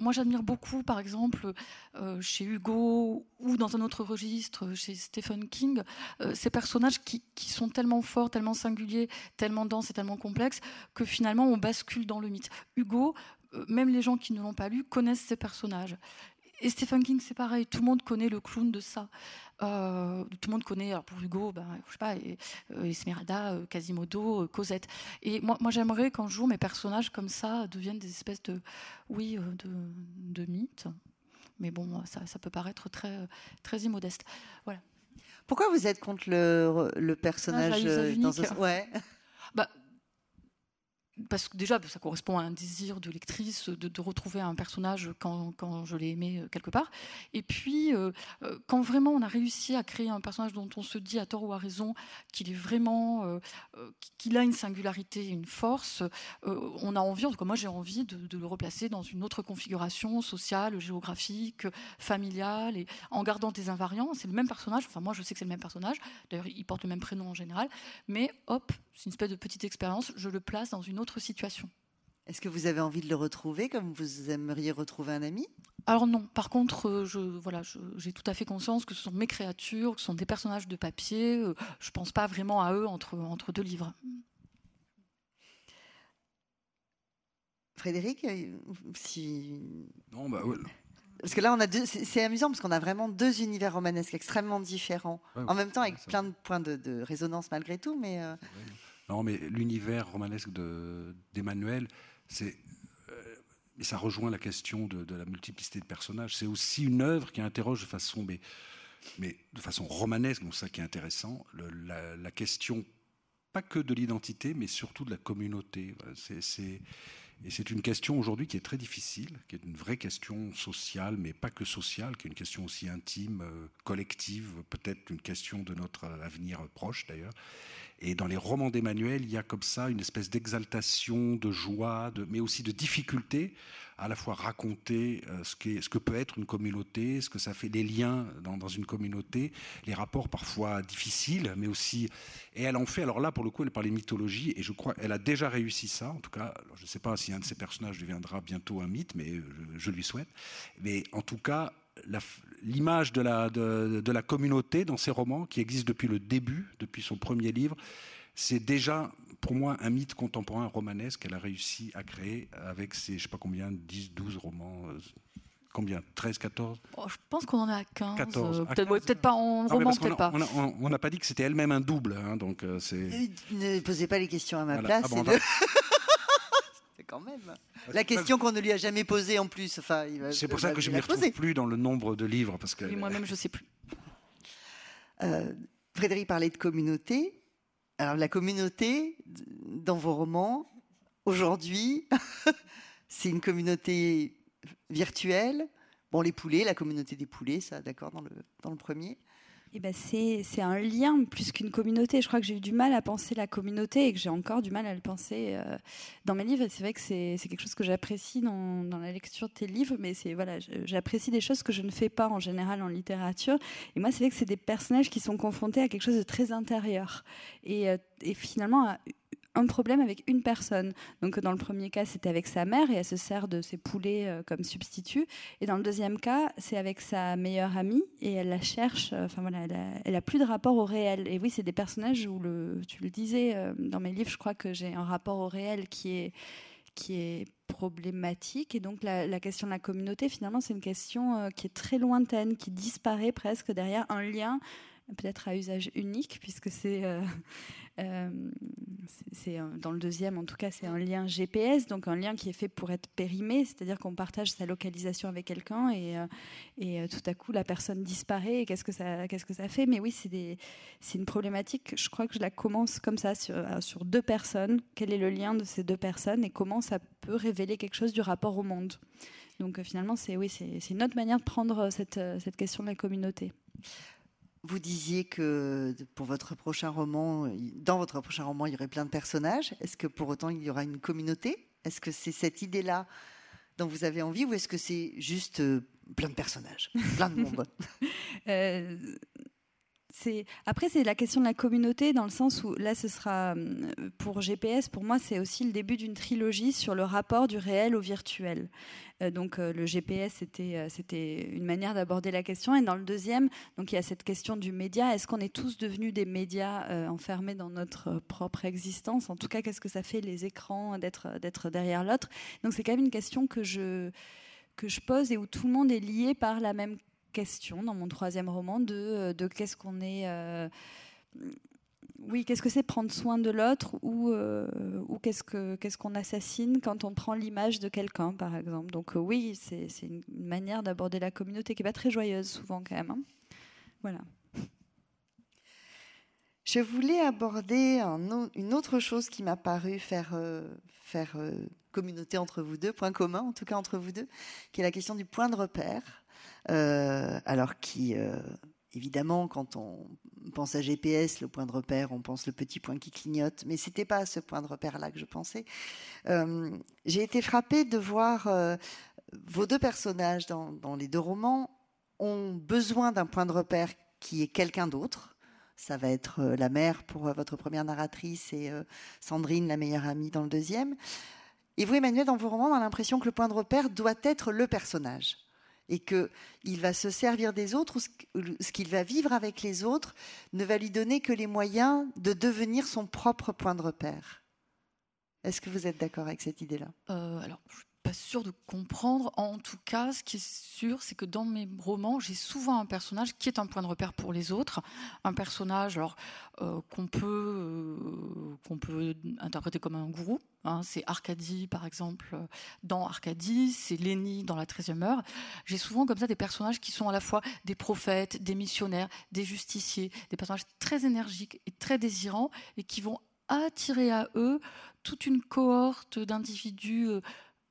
moi, j'admire beaucoup, par exemple, euh, chez Hugo ou dans un autre registre, chez Stephen King, euh, ces personnages qui, sont tellement forts, tellement singuliers, tellement denses et tellement complexes que finalement on bascule dans le mythe. Hugo, euh, même les gens qui ne l'ont pas lu connaissent ces personnages. Et Stephen King, c'est pareil, tout le monde connaît le clown de ça. Euh, tout le monde connaît, pour Hugo, ben, je sais pas, euh, Esmeralda, euh, Quasimodo, Cosette. Et moi, moi j'aimerais qu'un jour mes personnages comme ça deviennent des espèces de, oui, de, de mythes. Mais bon, ça, ça, peut paraître très, très immodeste. Voilà. Pourquoi vous êtes contre le, le personnage dans un... ouais. bah, parce que déjà, ça correspond à un désir de lectrice de, retrouver un personnage quand, quand je l'ai aimé euh, quelque part. Et puis, euh, euh, quand vraiment on a réussi à créer un personnage dont on se dit à tort ou à raison qu'il est vraiment, qu'il a une singularité, une force, on a envie, en tout cas moi j'ai envie de, le replacer dans une autre configuration sociale, géographique, familiale, et en gardant des invariants. C'est le même personnage. Enfin, moi je sais que c'est le même personnage. D'ailleurs, il porte le même prénom en général. Mais hop, c'est une espèce de petite expérience. Je le place dans une autre situation. Est-ce que vous avez envie de le retrouver comme vous aimeriez retrouver un ami? Alors non. Par contre, euh, je, voilà, j'ai tout à fait conscience que ce sont mes créatures, que ce sont des personnages de papier. Euh, je ne pense pas vraiment à eux entre, entre deux livres. Frédéric, euh, si... Non, bah Parce que là, on a c'est amusant parce qu'on a vraiment deux univers romanesques extrêmement différents, en même temps avec plein de points de, résonance malgré tout, mais. Non, mais l'univers romanesque d'Emmanuel, euh, et ça rejoint la question de, la multiplicité de personnages. C'est aussi une œuvre qui interroge de façon, mais, de façon romanesque, donc ça qui est intéressant, la, question pas que de l'identité, mais surtout de la communauté. Et c'est une question aujourd'hui qui est très difficile, qui est une vraie question sociale, mais pas que sociale, qui est une question aussi intime, euh, collective, peut-être une question de notre avenir proche d'ailleurs. Et dans les romans d'Emmanuel, il y a comme ça une espèce d'exaltation, de joie, mais aussi de difficulté à la fois raconter euh, ce, que peut être une communauté, ce que ça fait, les liens dans, une communauté, les rapports parfois difficiles, mais aussi. Et elle en fait, alors là, pour le coup, elle parle mythologie, et je crois qu'elle a déjà réussi ça. En tout cas, je ne sais pas si un de ces personnages deviendra bientôt un mythe, mais je lui souhaite. Mais en tout cas, l'image de la, de, la communauté dans ses romans, qui existe depuis le début, depuis son premier livre, c'est déjà pour moi un mythe contemporain romanesque qu'elle a réussi à créer avec ses, je ne sais pas combien, 10, 12 romans. Euh, combien 13, 14 Je pense qu'on en a 15. 14. Euh, peut-être pas en roman, peut-être pas. On n'a pas dit que c'était elle-même un double. Hein, donc euh, c'est... Ne posez pas les questions à ma place. Ah même. La question qu'on ne lui a jamais posée en plus. Enfin, c'est pour ça que je ne m'y retrouve plus dans le nombre de livres. Parce que... moi-même, je ne sais plus. Euh, Frédéric parlait de communauté. Alors, la communauté, dans vos romans, aujourd'hui, c'est une communauté virtuelle. Bon, les poulets, la communauté des poulets, ça, d'accord, dans le, dans le premier eh ben c'est un lien plus qu'une communauté. Je crois que j'ai eu du mal à penser la communauté et que j'ai encore du mal à le penser euh, dans mes livres. c'est vrai que c'est quelque chose que j'apprécie dans, dans, la lecture de tes livres, mais c'est voilà, j'apprécie des choses que je ne fais pas en général en littérature. Et moi, c'est vrai que c'est des personnages qui sont confrontés à quelque chose de très intérieur et, euh, et finalement à un problème avec une personne. Donc dans le premier cas, c'était avec sa mère et elle se sert de ses poulets euh, comme substitut. Et dans le deuxième cas, c'est avec sa meilleure amie et elle la cherche. Euh, enfin voilà, elle a, plus de rapport au réel. Et oui, c'est des personnages où tu le disais euh, dans mes livres, je crois que j'ai un rapport au réel qui est qui est problématique. Et donc la, question de la communauté, finalement, c'est une question qui est très lointaine, qui disparaît presque derrière un lien peut-être à usage unique, puisque c'est c'est dans le deuxième, en tout cas, c'est un lien GPS, donc un lien qui est fait pour être périmé, c'est-à-dire qu'on partage sa localisation avec quelqu'un et, euh, euh, tout à coup la personne disparaît. Qu'est-ce que ça, qu'est-ce que ça fait? Mais oui, c'est une problématique. Je crois que je la commence comme ça sur, deux personnes. Quel est le lien de ces deux personnes et comment ça peut révéler quelque chose du rapport au monde? Donc finalement, c'est oui, c'est une autre manière de prendre cette question de la communauté. Vous disiez que pour votre prochain roman, dans votre prochain roman, il y aurait plein de personnages. Est-ce que pour autant il y aura une communauté? Est-ce que c'est cette idée-là dont vous avez envie ou est-ce que c'est juste plein de personnages, plein de monde? Euh, après c'est la question de la communauté dans le sens où là ce sera euh, pour GPS pour moi c'est aussi le début d'une trilogie sur le rapport du réel au virtuel. Euh, donc le GPS c'était c'était une manière d'aborder la question. Et dans le deuxième donc il y a cette question du média. Est-ce qu'on est tous devenus des médias enfermés dans notre propre existence? En tout cas qu'est-ce que ça fait les écrans d'être d'être derrière l'autre? Donc c'est quand même une question que je que je pose et où tout le monde est lié par la même dans mon troisième roman de, euh, qu'est-ce qu'on est. Euh, oui, qu'est-ce que c'est prendre soin de l'autre ou, euh, ou qu'est-ce qu'on assassine quand on prend l'image de quelqu'un, par exemple. Donc oui, c'est une manière d'aborder la communauté qui n'est pas très joyeuse souvent quand même. Hein. Voilà. Je voulais aborder une autre chose qui m'a paru faire communauté entre vous deux, point commun en tout cas entre vous deux, qui est la question du point de repère. Euh, alors qui, euh, évidemment, quand on pense à GPS, le point de repère, on pense le petit point qui clignote, mais c'était pas ce point de repère-là que je pensais. Euh, j'ai été frappée de voir vos deux personnages dans, dans, les deux romans ont besoin d'un point de repère qui est quelqu'un d'autre. Ça va être la mère pour votre première narratrice et Sandrine, la meilleure amie, dans le deuxième. Et vous, Emmanuel, dans vos romans, on a l'impression que le point de repère doit être le personnage et qu'il va se servir des autres ou ce qu'il va vivre avec les autres ne va lui donner que les moyens de devenir son propre point de repère. Est-ce que vous êtes d'accord avec cette idée-là? Euh, Alors, pas sûre de comprendre. En tout cas, ce qui est sûr, c'est que dans mes romans, j'ai souvent un personnage qui est un point de repère pour les autres. Un personnage alors, euh, qu'on peut, euh, qu'on peut interpréter comme un gourou. Hein. c'est Arcadie, par exemple, dans Arcadie. C'est Lénie dans La 13e heure. J'ai souvent comme ça des personnages qui sont à la fois des prophètes, des missionnaires, des justiciers, des personnages très énergiques et très désirants et qui vont attirer à eux toute une cohorte d'individus euh,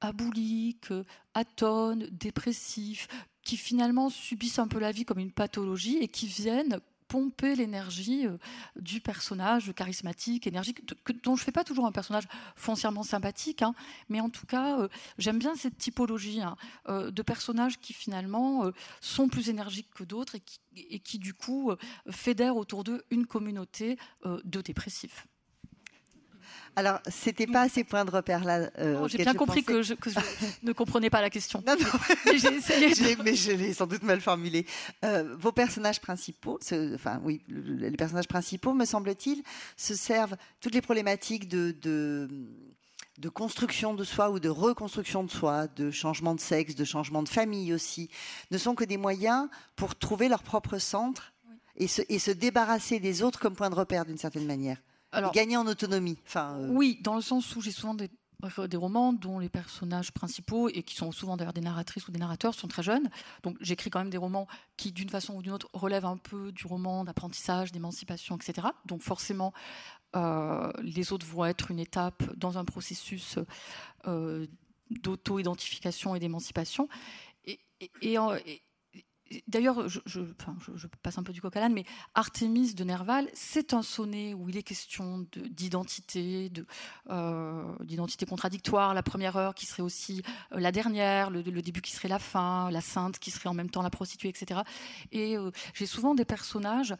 abouliques, atones, dépressifs, qui finalement subissent un peu la vie comme une pathologie et qui viennent pomper l'énergie euh, du personnage charismatique, énergique, dont je ne fais pas toujours un personnage foncièrement sympathique, hein, mais en tout cas, euh, j'aime bien cette typologie hein, euh, de personnages qui finalement sont plus énergiques que d'autres et qui, et qui, du coup fédèrent autour d'eux une communauté de dépressifs. Alors, c'était pas ces points de repère-là. Euh, j'ai bien compris que je, ne comprenais pas la question. Non, non. mais j'ai essayé. Mais je l'ai sans doute mal formulé. Euh, vos personnages principaux, enfin oui, les personnages principaux, me semble-t-il, se servent toutes les problématiques de, de, de construction de soi ou de reconstruction de soi, de changement de sexe, de changement de famille aussi, ne sont que des moyens pour trouver leur propre centre et se, et se débarrasser des autres comme point de repère d'une certaine manière. Alors, gagner en autonomie. Enfin, euh, Oui, dans le sens où j'ai souvent des, des, romans dont les personnages principaux, et qui sont souvent d'ailleurs des narratrices ou des narrateurs, sont très jeunes. Donc j'écris quand même des romans qui, d'une façon ou d'une autre, relèvent un peu du roman d'apprentissage, d'émancipation, etc. Donc forcément, euh, les autres vont être une étape dans un processus euh, d'auto-identification et d'émancipation. Et, et, et, D'ailleurs, je, passe un peu du coq à l'âne, mais Artémis de Nerval, c'est un sonnet où il est question d'identité, euh, d'identité contradictoire, la première heure qui serait aussi euh, la dernière, le, début qui serait la fin, la sainte qui serait en même temps la prostituée, etc. Et euh, j'ai souvent des personnages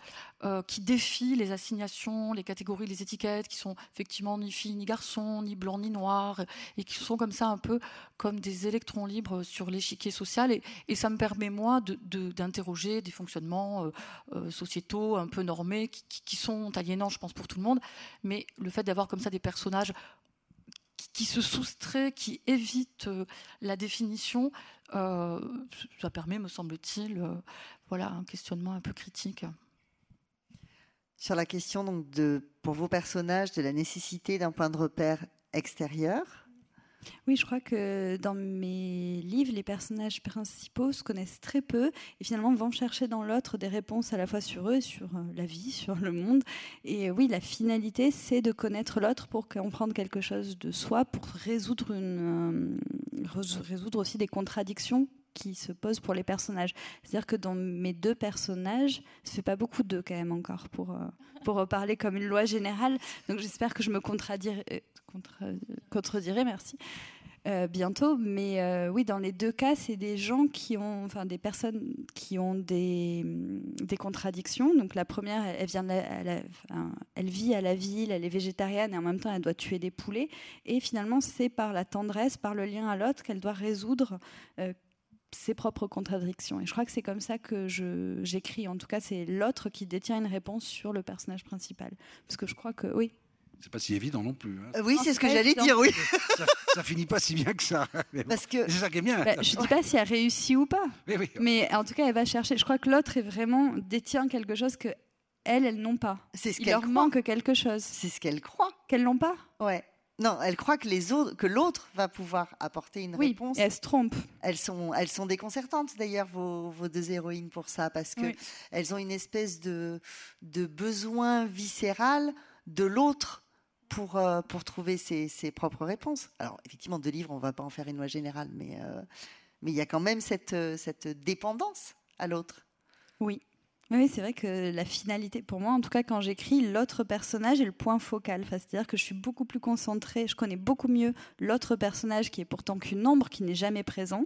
qui défient les assignations, les catégories, les étiquettes, qui sont effectivement ni filles ni garçons, ni blancs ni noirs, et qui sont comme ça un peu comme des électrons libres sur l'échiquier social. Et, ça me permet moi de d'interroger des fonctionnements euh, euh, sociétaux un peu normés qui, sont aliénants, je pense, pour tout le monde. Mais le fait d'avoir comme ça des personnages qui, se soustraient, qui évitent euh, la définition, ça permet, me semble-t-il, voilà, un questionnement un peu critique. Sur la question donc de, pour vos personnages, de la nécessité d'un point de repère extérieur, oui, je crois que dans mes livres, les personnages principaux se connaissent très peu et finalement vont chercher dans l'autre des réponses à la fois sur eux, sur euh, la vie, sur le monde. Et oui, la finalité, c'est de connaître l'autre pour comprendre quelque chose de soi, pour euh, résoudre aussi des contradictions qui se posent pour les personnages. C'est-à-dire que dans mes deux personnages, ça fait pas beaucoup d'eux quand même encore pour, euh, pour parler comme une loi générale. Donc j'espère que je me contredirai, contre, contredirai merci. Euh, bientôt. Mais euh, oui, dans les deux cas, c'est des gens qui ont, enfin des personnes qui ont des, des contradictions. Donc la première, elle, vient, elle vit à la ville, elle est végétarienne et en même temps elle doit tuer des poulets. Et finalement, c'est par la tendresse, par le lien à l'autre qu'elle doit résoudre. Euh, ses propres contradictions. Et je crois que c'est comme ça que j'écris. En tout cas, c'est l'autre qui détient une réponse sur le personnage principal. Parce que je crois que, oui, c'est pas si évident non plus. Hein. oui, c'est ce que j'allais dire, oui. Ça, finit pas si bien que ça. Parce que c'est ça qui est bien. Bah, je dis pas si elle réussit ou pas. Mais en tout cas, elle va chercher. Je crois que l'autre est vraiment détient quelque chose que elle, elles n'ont pas. C'est ce Il leur manque quelque chose. C'est ce qu'elle croit. Qu'elles n'ont pas. Ouais. Non, elle croit que les autres, que l'autre va pouvoir apporter une oui, réponse. elles se trompent. Elles sont, elles sont déconcertantes d'ailleurs vos, vos, deux héroïnes pour ça parce que elles ont une espèce de, de besoin viscéral de l'autre pour, euh, pour trouver ses, propres réponses. Alors, effectivement, deux livres, on ne va pas en faire une loi générale, mais euh, il y a quand même cette, euh, cette dépendance à l'autre. Oui. Oui, c'est vrai que la finalité, pour moi, en tout cas, quand j'écris, l'autre personnage est le point focal. C'est-à-dire que je suis beaucoup plus concentrée, je connais beaucoup mieux l'autre personnage qui est pourtant qu'une ombre, qui n'est jamais présent.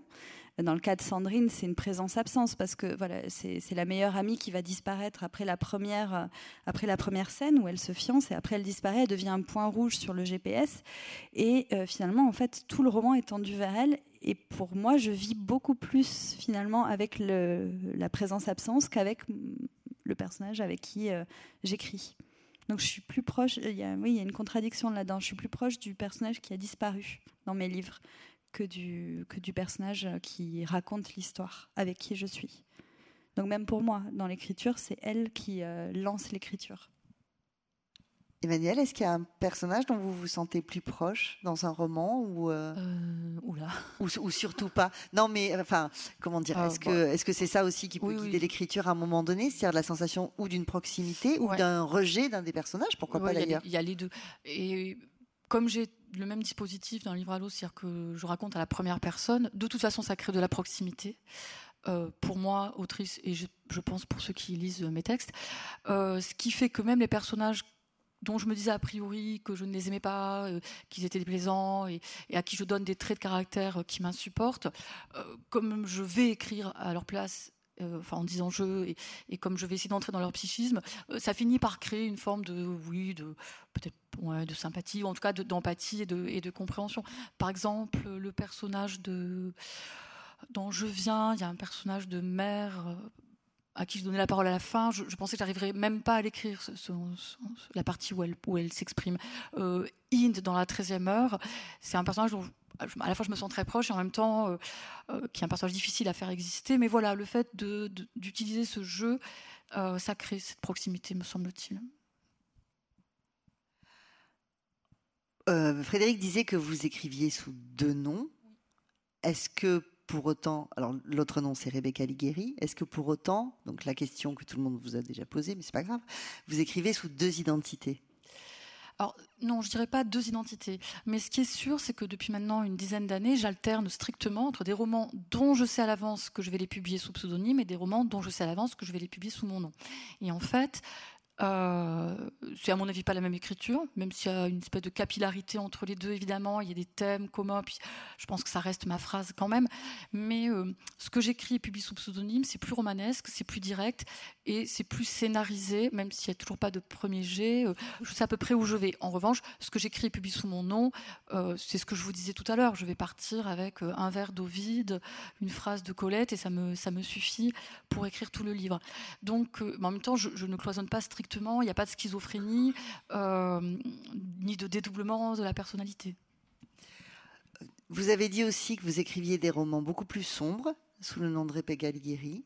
Dans le cas de Sandrine, c'est une présence-absence parce que voilà, c'est la meilleure amie qui va disparaître après la première, euh, après la première scène où elle se fiance et après elle disparaît, elle devient un point rouge sur le GPS et euh, finalement en fait tout le roman est tendu vers elle et pour moi je vis beaucoup plus finalement avec la présence-absence qu'avec le personnage avec qui euh, j'écris. Donc je suis plus proche, oui, il y a une contradiction là-dedans, je suis plus proche du personnage qui a disparu dans mes livres que du, que du personnage qui raconte l'histoire, avec qui je suis. Donc même pour moi, dans l'écriture, c'est elle qui euh, lance l'écriture. Emmanuel, est-ce qu'il y a un personnage dont vous vous sentez plus proche dans un roman ou, euh, euh, ou, ou, surtout pas? Non, mais enfin, comment dire Est-ce que est-ce que c'est ça aussi qui peut guider l'écriture à un moment donné, c'est-à-dire la sensation ou d'une proximité ou d'un rejet d'un des personnages? Pourquoi pas d'ailleurs? Il y a les deux. Et comme j'ai le même dispositif d'un livre à l'autre, c'est-à-dire que je raconte à la première personne, de toute façon, ça crée de la proximité. Euh, pour moi, autrice, et je, pense pour ceux qui lisent mes textes, euh, ce qui fait que même les personnages dont je me disais a priori que je ne les aimais pas, euh, qu'ils étaient déplaisants et, à qui je donne des traits de caractère qui m'insupportent, comme je vais écrire à leur place enfin en disant je, et, comme je vais essayer d'entrer dans leur psychisme, euh, ça finit par créer une forme de, oui, de peut-être de sympathie, ou en tout cas d'empathie et, de, compréhension. Par exemple, le personnage de dont je viens, il y a un personnage de mère euh, à qui je donnais la parole à la fin. Je, pensais que j'arriverais même pas à l'écrire, la partie où elle, où elle s'exprime. Euh, Inde, dans la 13e heure, c'est un personnage à la fois je me sens très proche et en même temps euh, euh, qui est un personnage difficile à faire exister. Mais voilà, le fait d'utiliser ce jeu, euh, ça crée cette proximité, me semble-t-il. Frédéric disait que vous écriviez sous deux noms. Est-ce que pour autant, alors l'autre nom c'est Rebecca Ligueri, est-ce que pour autant, donc la question que tout le monde vous a déjà posée, mais c'est pas grave, vous écrivez sous deux identités? Alors non, je dirais pas deux identités, mais ce qui est sûr, c'est que depuis maintenant une dizaine d'années, j'alterne strictement entre des romans dont je sais à l'avance que je vais les publier sous pseudonyme et des romans dont je sais à l'avance que je vais les publier sous mon nom. Et en fait, euh, c'est à mon avis pas la même écriture, même s'il y a une espèce de capillarité entre les deux, évidemment, il y a des thèmes communs, puis je pense que ça reste ma phrase quand même. Mais euh, ce que j'écris et publie sous pseudonyme, c'est plus romanesque, c'est plus direct et c'est plus scénarisé, même s'il n'y a toujours pas de premier jet. Euh, je sais à peu près où je vais. En revanche, ce que j'écris et publie sous mon nom, c'est ce que je vous disais tout à l'heure. Je vais partir avec un verre d'eau une phrase de Colette, et ça me, ça me suffit pour écrire tout le livre. Donc, en même temps, je, je ne cloisonne pas strictement il n'y a pas de schizophrénie, euh, ni de dédoublement de la personnalité. Vous avez dit aussi que vous écriviez des romans beaucoup plus sombres, sous le nom de Rebecca Alighieri.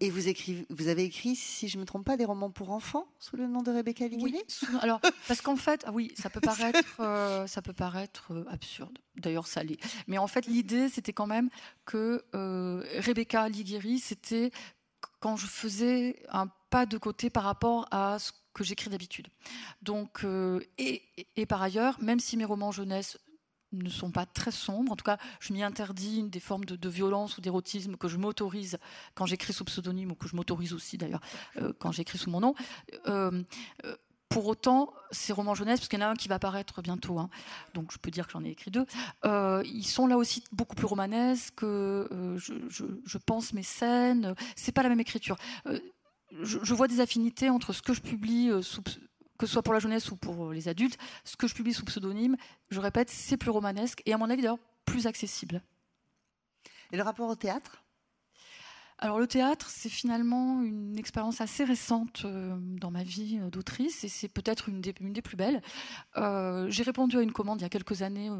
Et vous, écrivez, vous avez écrit, si je ne me trompe pas, des romans pour enfants sous le nom de Rebecca Alighieri Oui, alors, parce qu'en fait, ah oui, ça peut paraître, euh, ça peut paraître euh, absurde. D'ailleurs, ça l'est. Mais en fait, l'idée, c'était quand même que Rebecca Alighieri, c'était quand je faisais un pas de côté par rapport à ce que j'écris d'habitude. Donc, euh, et, par ailleurs, même si mes romans jeunesse ne sont pas très sombres. En tout cas, je m'y interdis des formes de, violence ou d'érotisme que je m'autorise quand j'écris sous pseudonyme ou que je m'autorise aussi d'ailleurs euh, quand j'écris sous mon nom. Euh, pour autant, ces romans jeunesse, parce qu'il y en a un qui va apparaître bientôt, hein, donc je peux dire que j'en ai écrit deux, ils sont là aussi beaucoup plus romanesques. Je, pense mes scènes, c'est pas la même écriture. Je, je, vois des affinités entre ce que je publie sous que ce soit pour la jeunesse ou pour les adultes, ce que je publie sous pseudonyme, je répète, c'est plus romanesque et à mon avis d'ailleurs plus accessible. Et le rapport au théâtre? Alors le théâtre, c'est finalement une expérience assez récente euh, dans ma vie euh, d'autrice et c'est peut-être une, des, plus belles. Euh, j'ai répondu à une commande il y a quelques années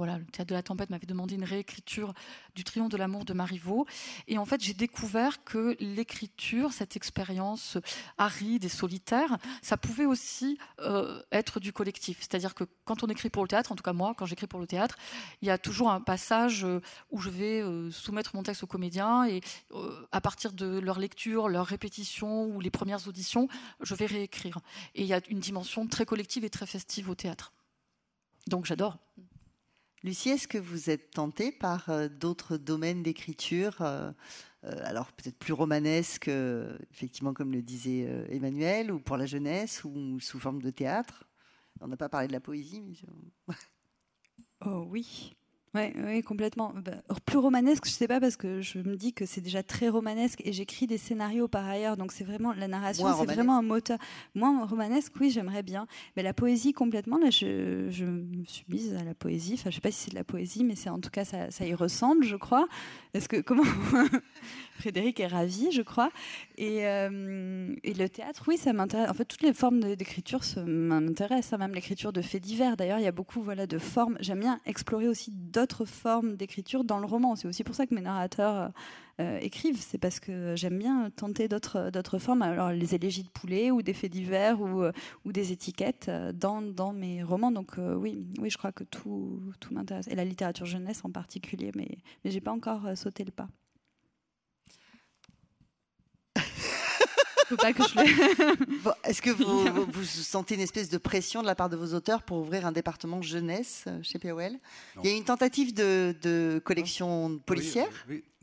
voilà, le théâtre de la tempête m'avait demandé une réécriture du Triomphe de l'amour de Marivaux. Et en fait, j'ai découvert que l'écriture, cette expérience aride et solitaire, ça pouvait aussi euh, être du collectif. C'est-à-dire que quand on écrit pour le théâtre, en tout cas moi, quand j'écris pour le théâtre, il y a toujours un passage euh, où je vais euh, soumettre mon texte aux comédiens et à partir de leur lecture, leur répétition ou les premières auditions, je vais réécrire. Et il y a une dimension très collective et très festive au théâtre. Donc j'adore. Lucie, est-ce que vous êtes tentée par euh, d'autres domaines d'écriture euh, euh, alors peut-être plus romanesques, effectivement comme le disait Emmanuel, ou pour la jeunesse, ou sous forme de théâtre? On n'a pas parlé de la poésie, mais... Oh oui, oui, complètement. Bah, plus romanesque, je sais pas parce que je me dis que c'est déjà très romanesque et j'écris des scénarios par ailleurs, donc c'est vraiment la narration, c'est vraiment un moteur. Moins romanesque, oui, j'aimerais bien, mais la poésie complètement. Là, je, je, me suis mise à la poésie. Enfin, je sais pas si c'est de la poésie, mais c'est en tout cas ça, ça y ressemble, je crois. Est-ce que comment Frédéric est ravi, je crois. Et, euh, et le théâtre, oui, ça m'intéresse. En fait, toutes les formes d'écriture m'intéressent, hein, même l'écriture de faits divers. D'ailleurs, il y a beaucoup voilà, de formes. J'aime bien explorer aussi d'autres formes d'écriture dans le roman. C'est aussi pour ça que mes narrateurs euh, écrivent. C'est parce que j'aime bien tenter d'autres formes. Alors, les élégies de poulet ou des faits divers ou, euh, des étiquettes dans, dans mes romans. Donc, oui, oui, je crois que tout, tout m'intéresse. Et la littérature jeunesse en particulier. Mais, mais j'ai pas encore sauté le pas. Pas que je Est-ce que vous, vous, sentez une espèce de pression de la part de vos auteurs pour ouvrir un département jeunesse euh, chez POL Il y a eu une tentative de, collection policière?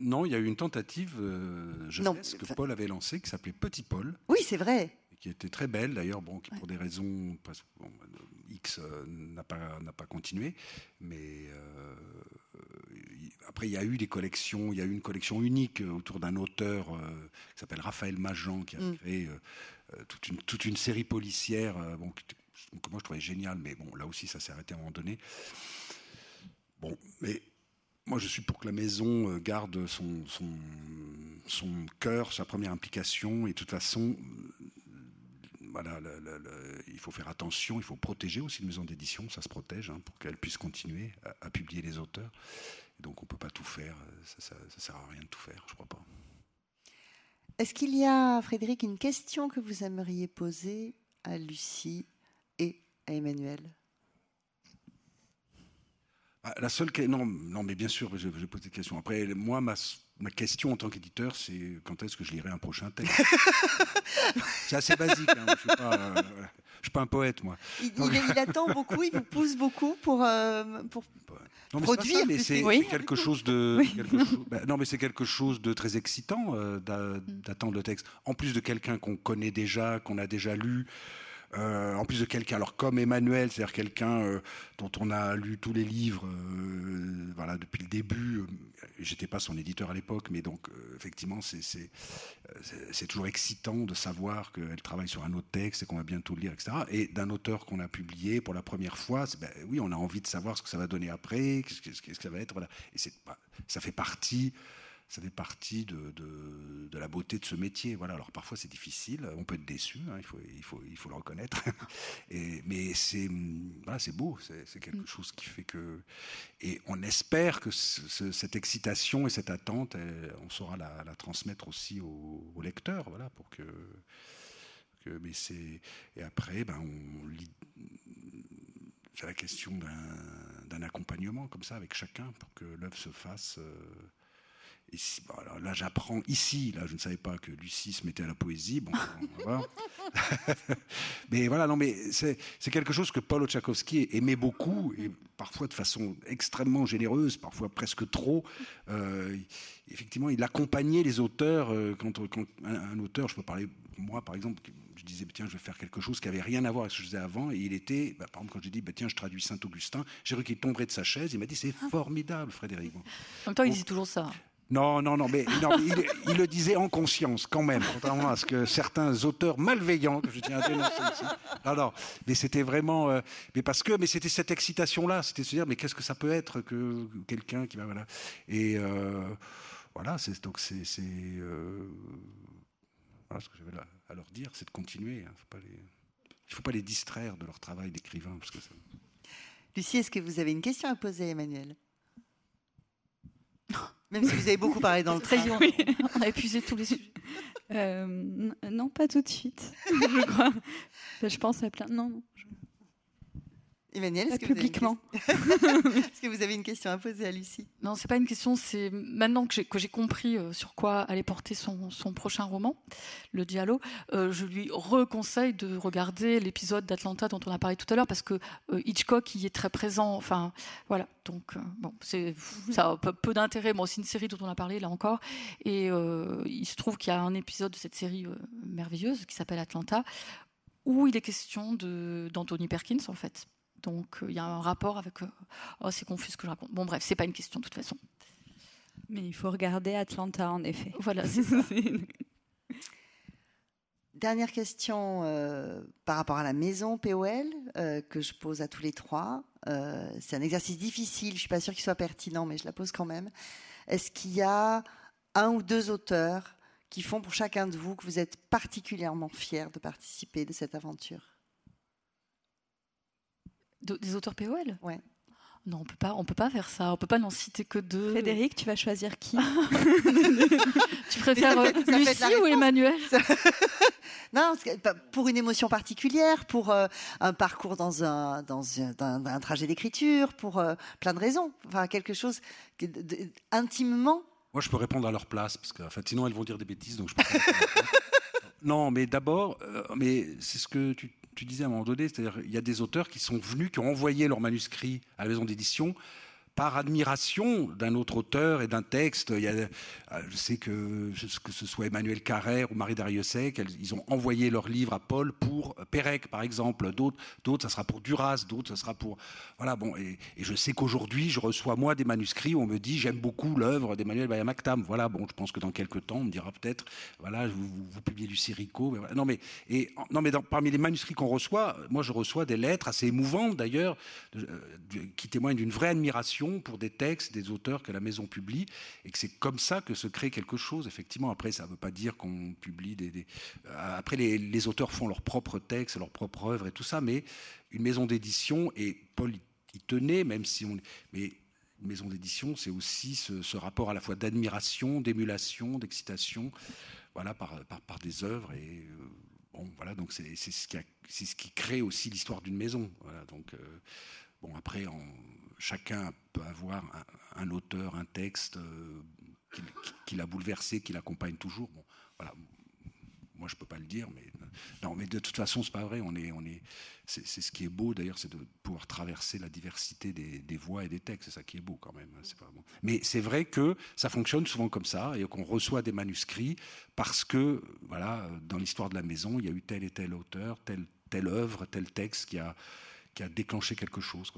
Non, il y a eu une tentative euh, jeunesse que Paul avait lancée qui s'appelait Petit Paul. Oui, c'est vrai. Qui était très belle d'ailleurs, bon, qui pour des raisons X euh, n'a pas, pas continué, mais après, il y a eu des collections. Il y a eu une collection unique euh, autour d'un auteur euh, qui s'appelle Raphaël Majan, qui a mm. créé euh, toute, une, toute, une, série policière. bon, que moi je trouvais génial, mais bon, là aussi, ça s'est arrêté à un moment donné. Bon, mais moi, je suis pour que la maison garde son, son, son cœur, sa première implication. Et de toute façon, voilà, il faut faire attention, il faut protéger aussi une maison d'édition, ça se protège, hein, pour qu'elle puisse continuer à, à, publier les auteurs. Donc on ne peut pas tout faire, ça ne sert à rien de tout faire, je crois pas. Est-ce qu'il y a, Frédéric, une question que vous aimeriez poser à Lucie et à Emmanuel? La seule non, non, mais bien sûr, je vais poser des questions. Après, moi, ma, ma question en tant qu'éditeur, c'est quand est-ce que je lirai un prochain texte? C'est assez basique. Hein, je ne suis, euh, suis, pas un poète, moi. Il, attend beaucoup, il vous pousse beaucoup pour, euh, pour non, mais produire. mais c'est quelque chose de. Bah, non, mais c'est quelque chose de très excitant euh, d'attendre le texte. En plus de quelqu'un qu'on connaît déjà, qu'on a déjà lu. Euh, en plus de quelqu'un, alors comme Emmanuel, c'est-à-dire quelqu'un euh, dont on a lu tous les livres, euh, voilà, depuis le début. J'étais pas son éditeur à l'époque, mais donc effectivement, c'est toujours excitant de savoir qu'elle travaille sur un autre texte et qu'on va bientôt le lire, etc. Et d'un auteur qu'on a publié pour la première fois, ben, oui, on a envie de savoir ce que ça va donner après, ce que, ça va être. Et bah, ça fait partie ça fait partie de, de, la beauté de ce métier. Voilà. Alors parfois c'est difficile, on peut être déçu, hein, il, faut, il, faut, il faut le reconnaître. Et, mais c'est voilà, beau, c'est quelque mm. chose qui fait que... Et on espère que cette excitation et cette attente, on saura la, la transmettre aussi aux, aux, lecteurs, voilà, pour que... que mais et après, ben, on lit... C'est la question d'un accompagnement comme ça avec chacun pour que l'œuvre se fasse. Euh, là, j'apprends ici, là, je ne savais pas que Lucie se mettait à la poésie. Bon, mais voilà, non, mais c'est quelque chose que Paul Tchaikovsky aimait beaucoup, et parfois de façon extrêmement généreuse, parfois presque trop. Euh, effectivement, il accompagnait les auteurs. Euh, quand, un, auteur, je peux parler moi, par exemple, je disais, tiens, je vais faire quelque chose qui n'avait rien à voir avec ce que je faisais avant. Et il était, bah, par exemple, quand j'ai dit, bah, tiens, je traduis Saint-Augustin, j'ai cru qu'il tomberait de sa chaise. Il m'a dit, c'est ah. formidable, Frédéric. En même temps, il dit toujours ça. Non, non, non, mais il, le disait en conscience quand même, contrairement à ce que certains auteurs malveillants que je tiens à dénoncer ici. Alors, mais c'était vraiment, euh, mais parce que, mais c'était cette excitation-là, c'était se dire, mais qu'est-ce que ça peut être que quelqu'un qui va, voilà, et euh, voilà, donc c'est, euh, voilà ce que j'avais à leur dire, c'est de continuer. Hein, il ne faut pas les distraire de leur travail d'écrivain, parce que Lucie, est-ce que vous avez une question à poser, Emmanuel? Même si vous avez beaucoup parlé dans le train. On a épuisé tous les sujets. Euh, non, pas tout de suite, je crois. Je pense à plein. Non. Emmanuel, est-ce que, publiquement. est-ce que vous avez une question à poser à Lucie Non, c'est pas une question. C'est maintenant que j'ai, compris euh, sur quoi allait porter son, prochain roman, Le Diallo, euh, je lui reconseille de regarder l'épisode d'Atlanta dont on a parlé tout à l'heure parce que euh, Hitchcock y est très présent. Enfin, voilà. Donc, bon, c'est ça a peu, d'intérêt. Moi, c'est une série dont on a parlé là encore, et il se trouve qu'il y a un épisode de cette série merveilleuse qui s'appelle Atlanta où il est question de, d'Anthony Perkins en fait. Donc euh, il y a un rapport avec. Euh, oh, c'est confus ce que je raconte. Bon, bref, c'est pas une question de toute façon. Mais il faut regarder Atlanta, en effet. Voilà, c'est ça. Dernière question euh, par rapport à la maison POL que je pose à tous les trois. c'est un exercice difficile, je ne suis pas sûre qu'il soit pertinent, mais je la pose quand même. Est-ce qu'il y a un ou deux auteurs qui font pour chacun de vous que vous êtes particulièrement fiers de participer de cette aventure? Des auteurs POL Ouais. Non, on peut pas, on peut pas faire ça. On peut pas n'en citer que deux. Frédéric, tu vas choisir qui? Tu préfères euh, Lucie ou Emmanuel? Non, pour une émotion particulière, pour euh, un parcours dans un, dans un, trajet d'écriture, pour euh, plein de raisons. Enfin, quelque chose intimement. Moi, je peux répondre à leur place parce que, en fait, sinon elles vont dire des bêtises, donc je peux. non, mais d'abord, mais c'est ce que tu tu disais à un moment donné, c'est-à-dire il y a des auteurs qui sont venus, qui ont envoyé leur manuscrit à la maison d'édition par admiration d'un autre auteur et d'un texte. Euh, je sais que, que ce soit Emmanuel Carrère ou Marie Dariussec, ils ont envoyé leur livre à Paul pour Pérec, par exemple. D'autres, ça sera pour Duras, d'autres, ça sera pour. Voilà, bon. Et, je sais qu'aujourd'hui, je reçois, moi, des manuscrits où on me dit j'aime beaucoup l'œuvre d'Emmanuel Bayamaktam. Voilà, bon, je pense que dans quelques temps, on me dira peut-être, voilà, vous, publiez du Sirico. Non, mais, et, non, mais parmi les manuscrits qu'on reçoit, moi, je reçois des lettres assez émouvantes, d'ailleurs, euh, qui témoignent d'une vraie admiration pour des textes, des auteurs que la maison publie, et que c'est comme ça que se crée quelque chose. Effectivement, après, ça ne veut pas dire qu'on publie des. Euh, après, les, auteurs font leurs propres textes, leurs propres œuvres et tout ça, mais une maison d'édition, et Paul y tenait, même si on. Mais une maison d'édition, c'est aussi ce, rapport à la fois d'admiration, d'émulation, d'excitation, voilà, par, par, des œuvres. Et euh, bon, voilà, donc c'est ce, ce qui crée aussi l'histoire d'une maison. Voilà, donc, euh, bon, après, en, chacun peut avoir un, auteur, un texte euh, qui, l'a bouleversé, qui l'accompagne toujours. Bon, voilà. Moi, je peux pas le dire, mais non, mais de toute façon, c'est pas vrai. On est, on est, c'est, ce qui est beau d'ailleurs, c'est de pouvoir traverser la diversité des, voix et des textes. C'est ça qui est beau quand même. Hein. Mais c'est vrai que ça fonctionne souvent comme ça et qu'on reçoit des manuscrits parce que, voilà, dans l'histoire de la maison, il y a eu tel et tel auteur, telle telle œuvre, tel texte qui a qui a déclenché quelque chose.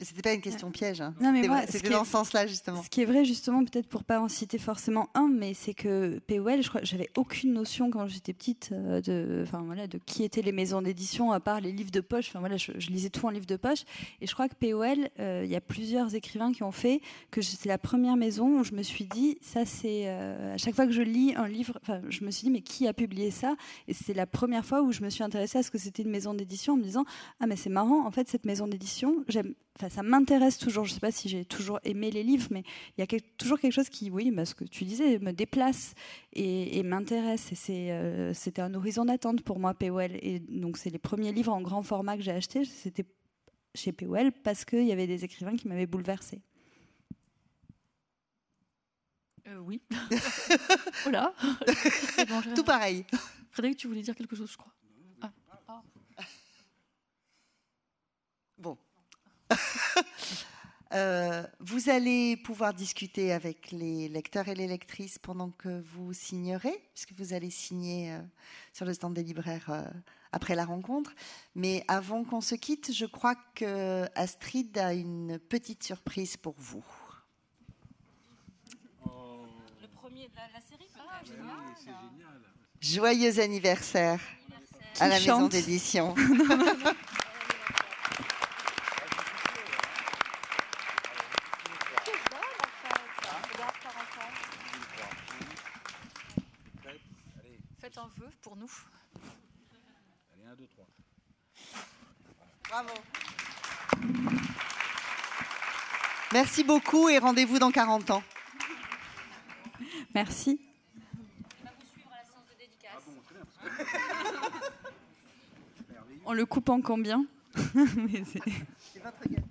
C'était pas une question piège. Hein. Non, mais c'était dans ce sens-là, justement. Ce qui est vrai, justement, peut-être pour pas en citer forcément un, mais c'est que POL, je crois, j'avais aucune notion quand j'étais petite euh, de, enfin voilà, de qui étaient les maisons d'édition à part les livres de poche. Enfin voilà, je, lisais tout en livre de poche, et je crois que POL, euh, il y a plusieurs écrivains qui ont fait que c'est la première maison où je me suis dit, ça c'est euh, à chaque fois que je lis un livre, enfin je me suis dit mais qui a publié ça? Et c'est la première fois où je me suis intéressée à ce que c'était une maison d'édition en me disant ah mais c'est marrant, en fait cette maison d'édition, j'aime Ça m'intéresse toujours. Je ne sais pas si j'ai toujours aimé les livres, mais il y a toujours quelque chose qui, oui, bah, ce que tu disais, me déplace et, m'intéresse. Et euh, c'était un horizon d'attente pour moi, POL. Et donc, c'est les premiers livres en grand format que j'ai achetés. C'était chez POL parce qu'il y avait des écrivains qui m'avaient bouleversée. Euh, oui. voilà. Tout pareil. Frédéric, tu voulais dire quelque chose, je crois. Ah. Bon. Euh, vous allez pouvoir discuter avec les lecteurs et les lectrices pendant que vous signerez, puisque vous allez signer euh, sur le stand des libraires euh, après la rencontre. Mais avant qu'on se quitte, je crois que Astrid a une petite surprise pour vous. Le premier de la, série, ah, génial. Joyeux anniversaire, à la maison d'édition. pour nous. Allez, 1, 2, 3. Bravo. Merci beaucoup et rendez-vous dans 40 ans. Merci. On le coupe en combien? C'est votre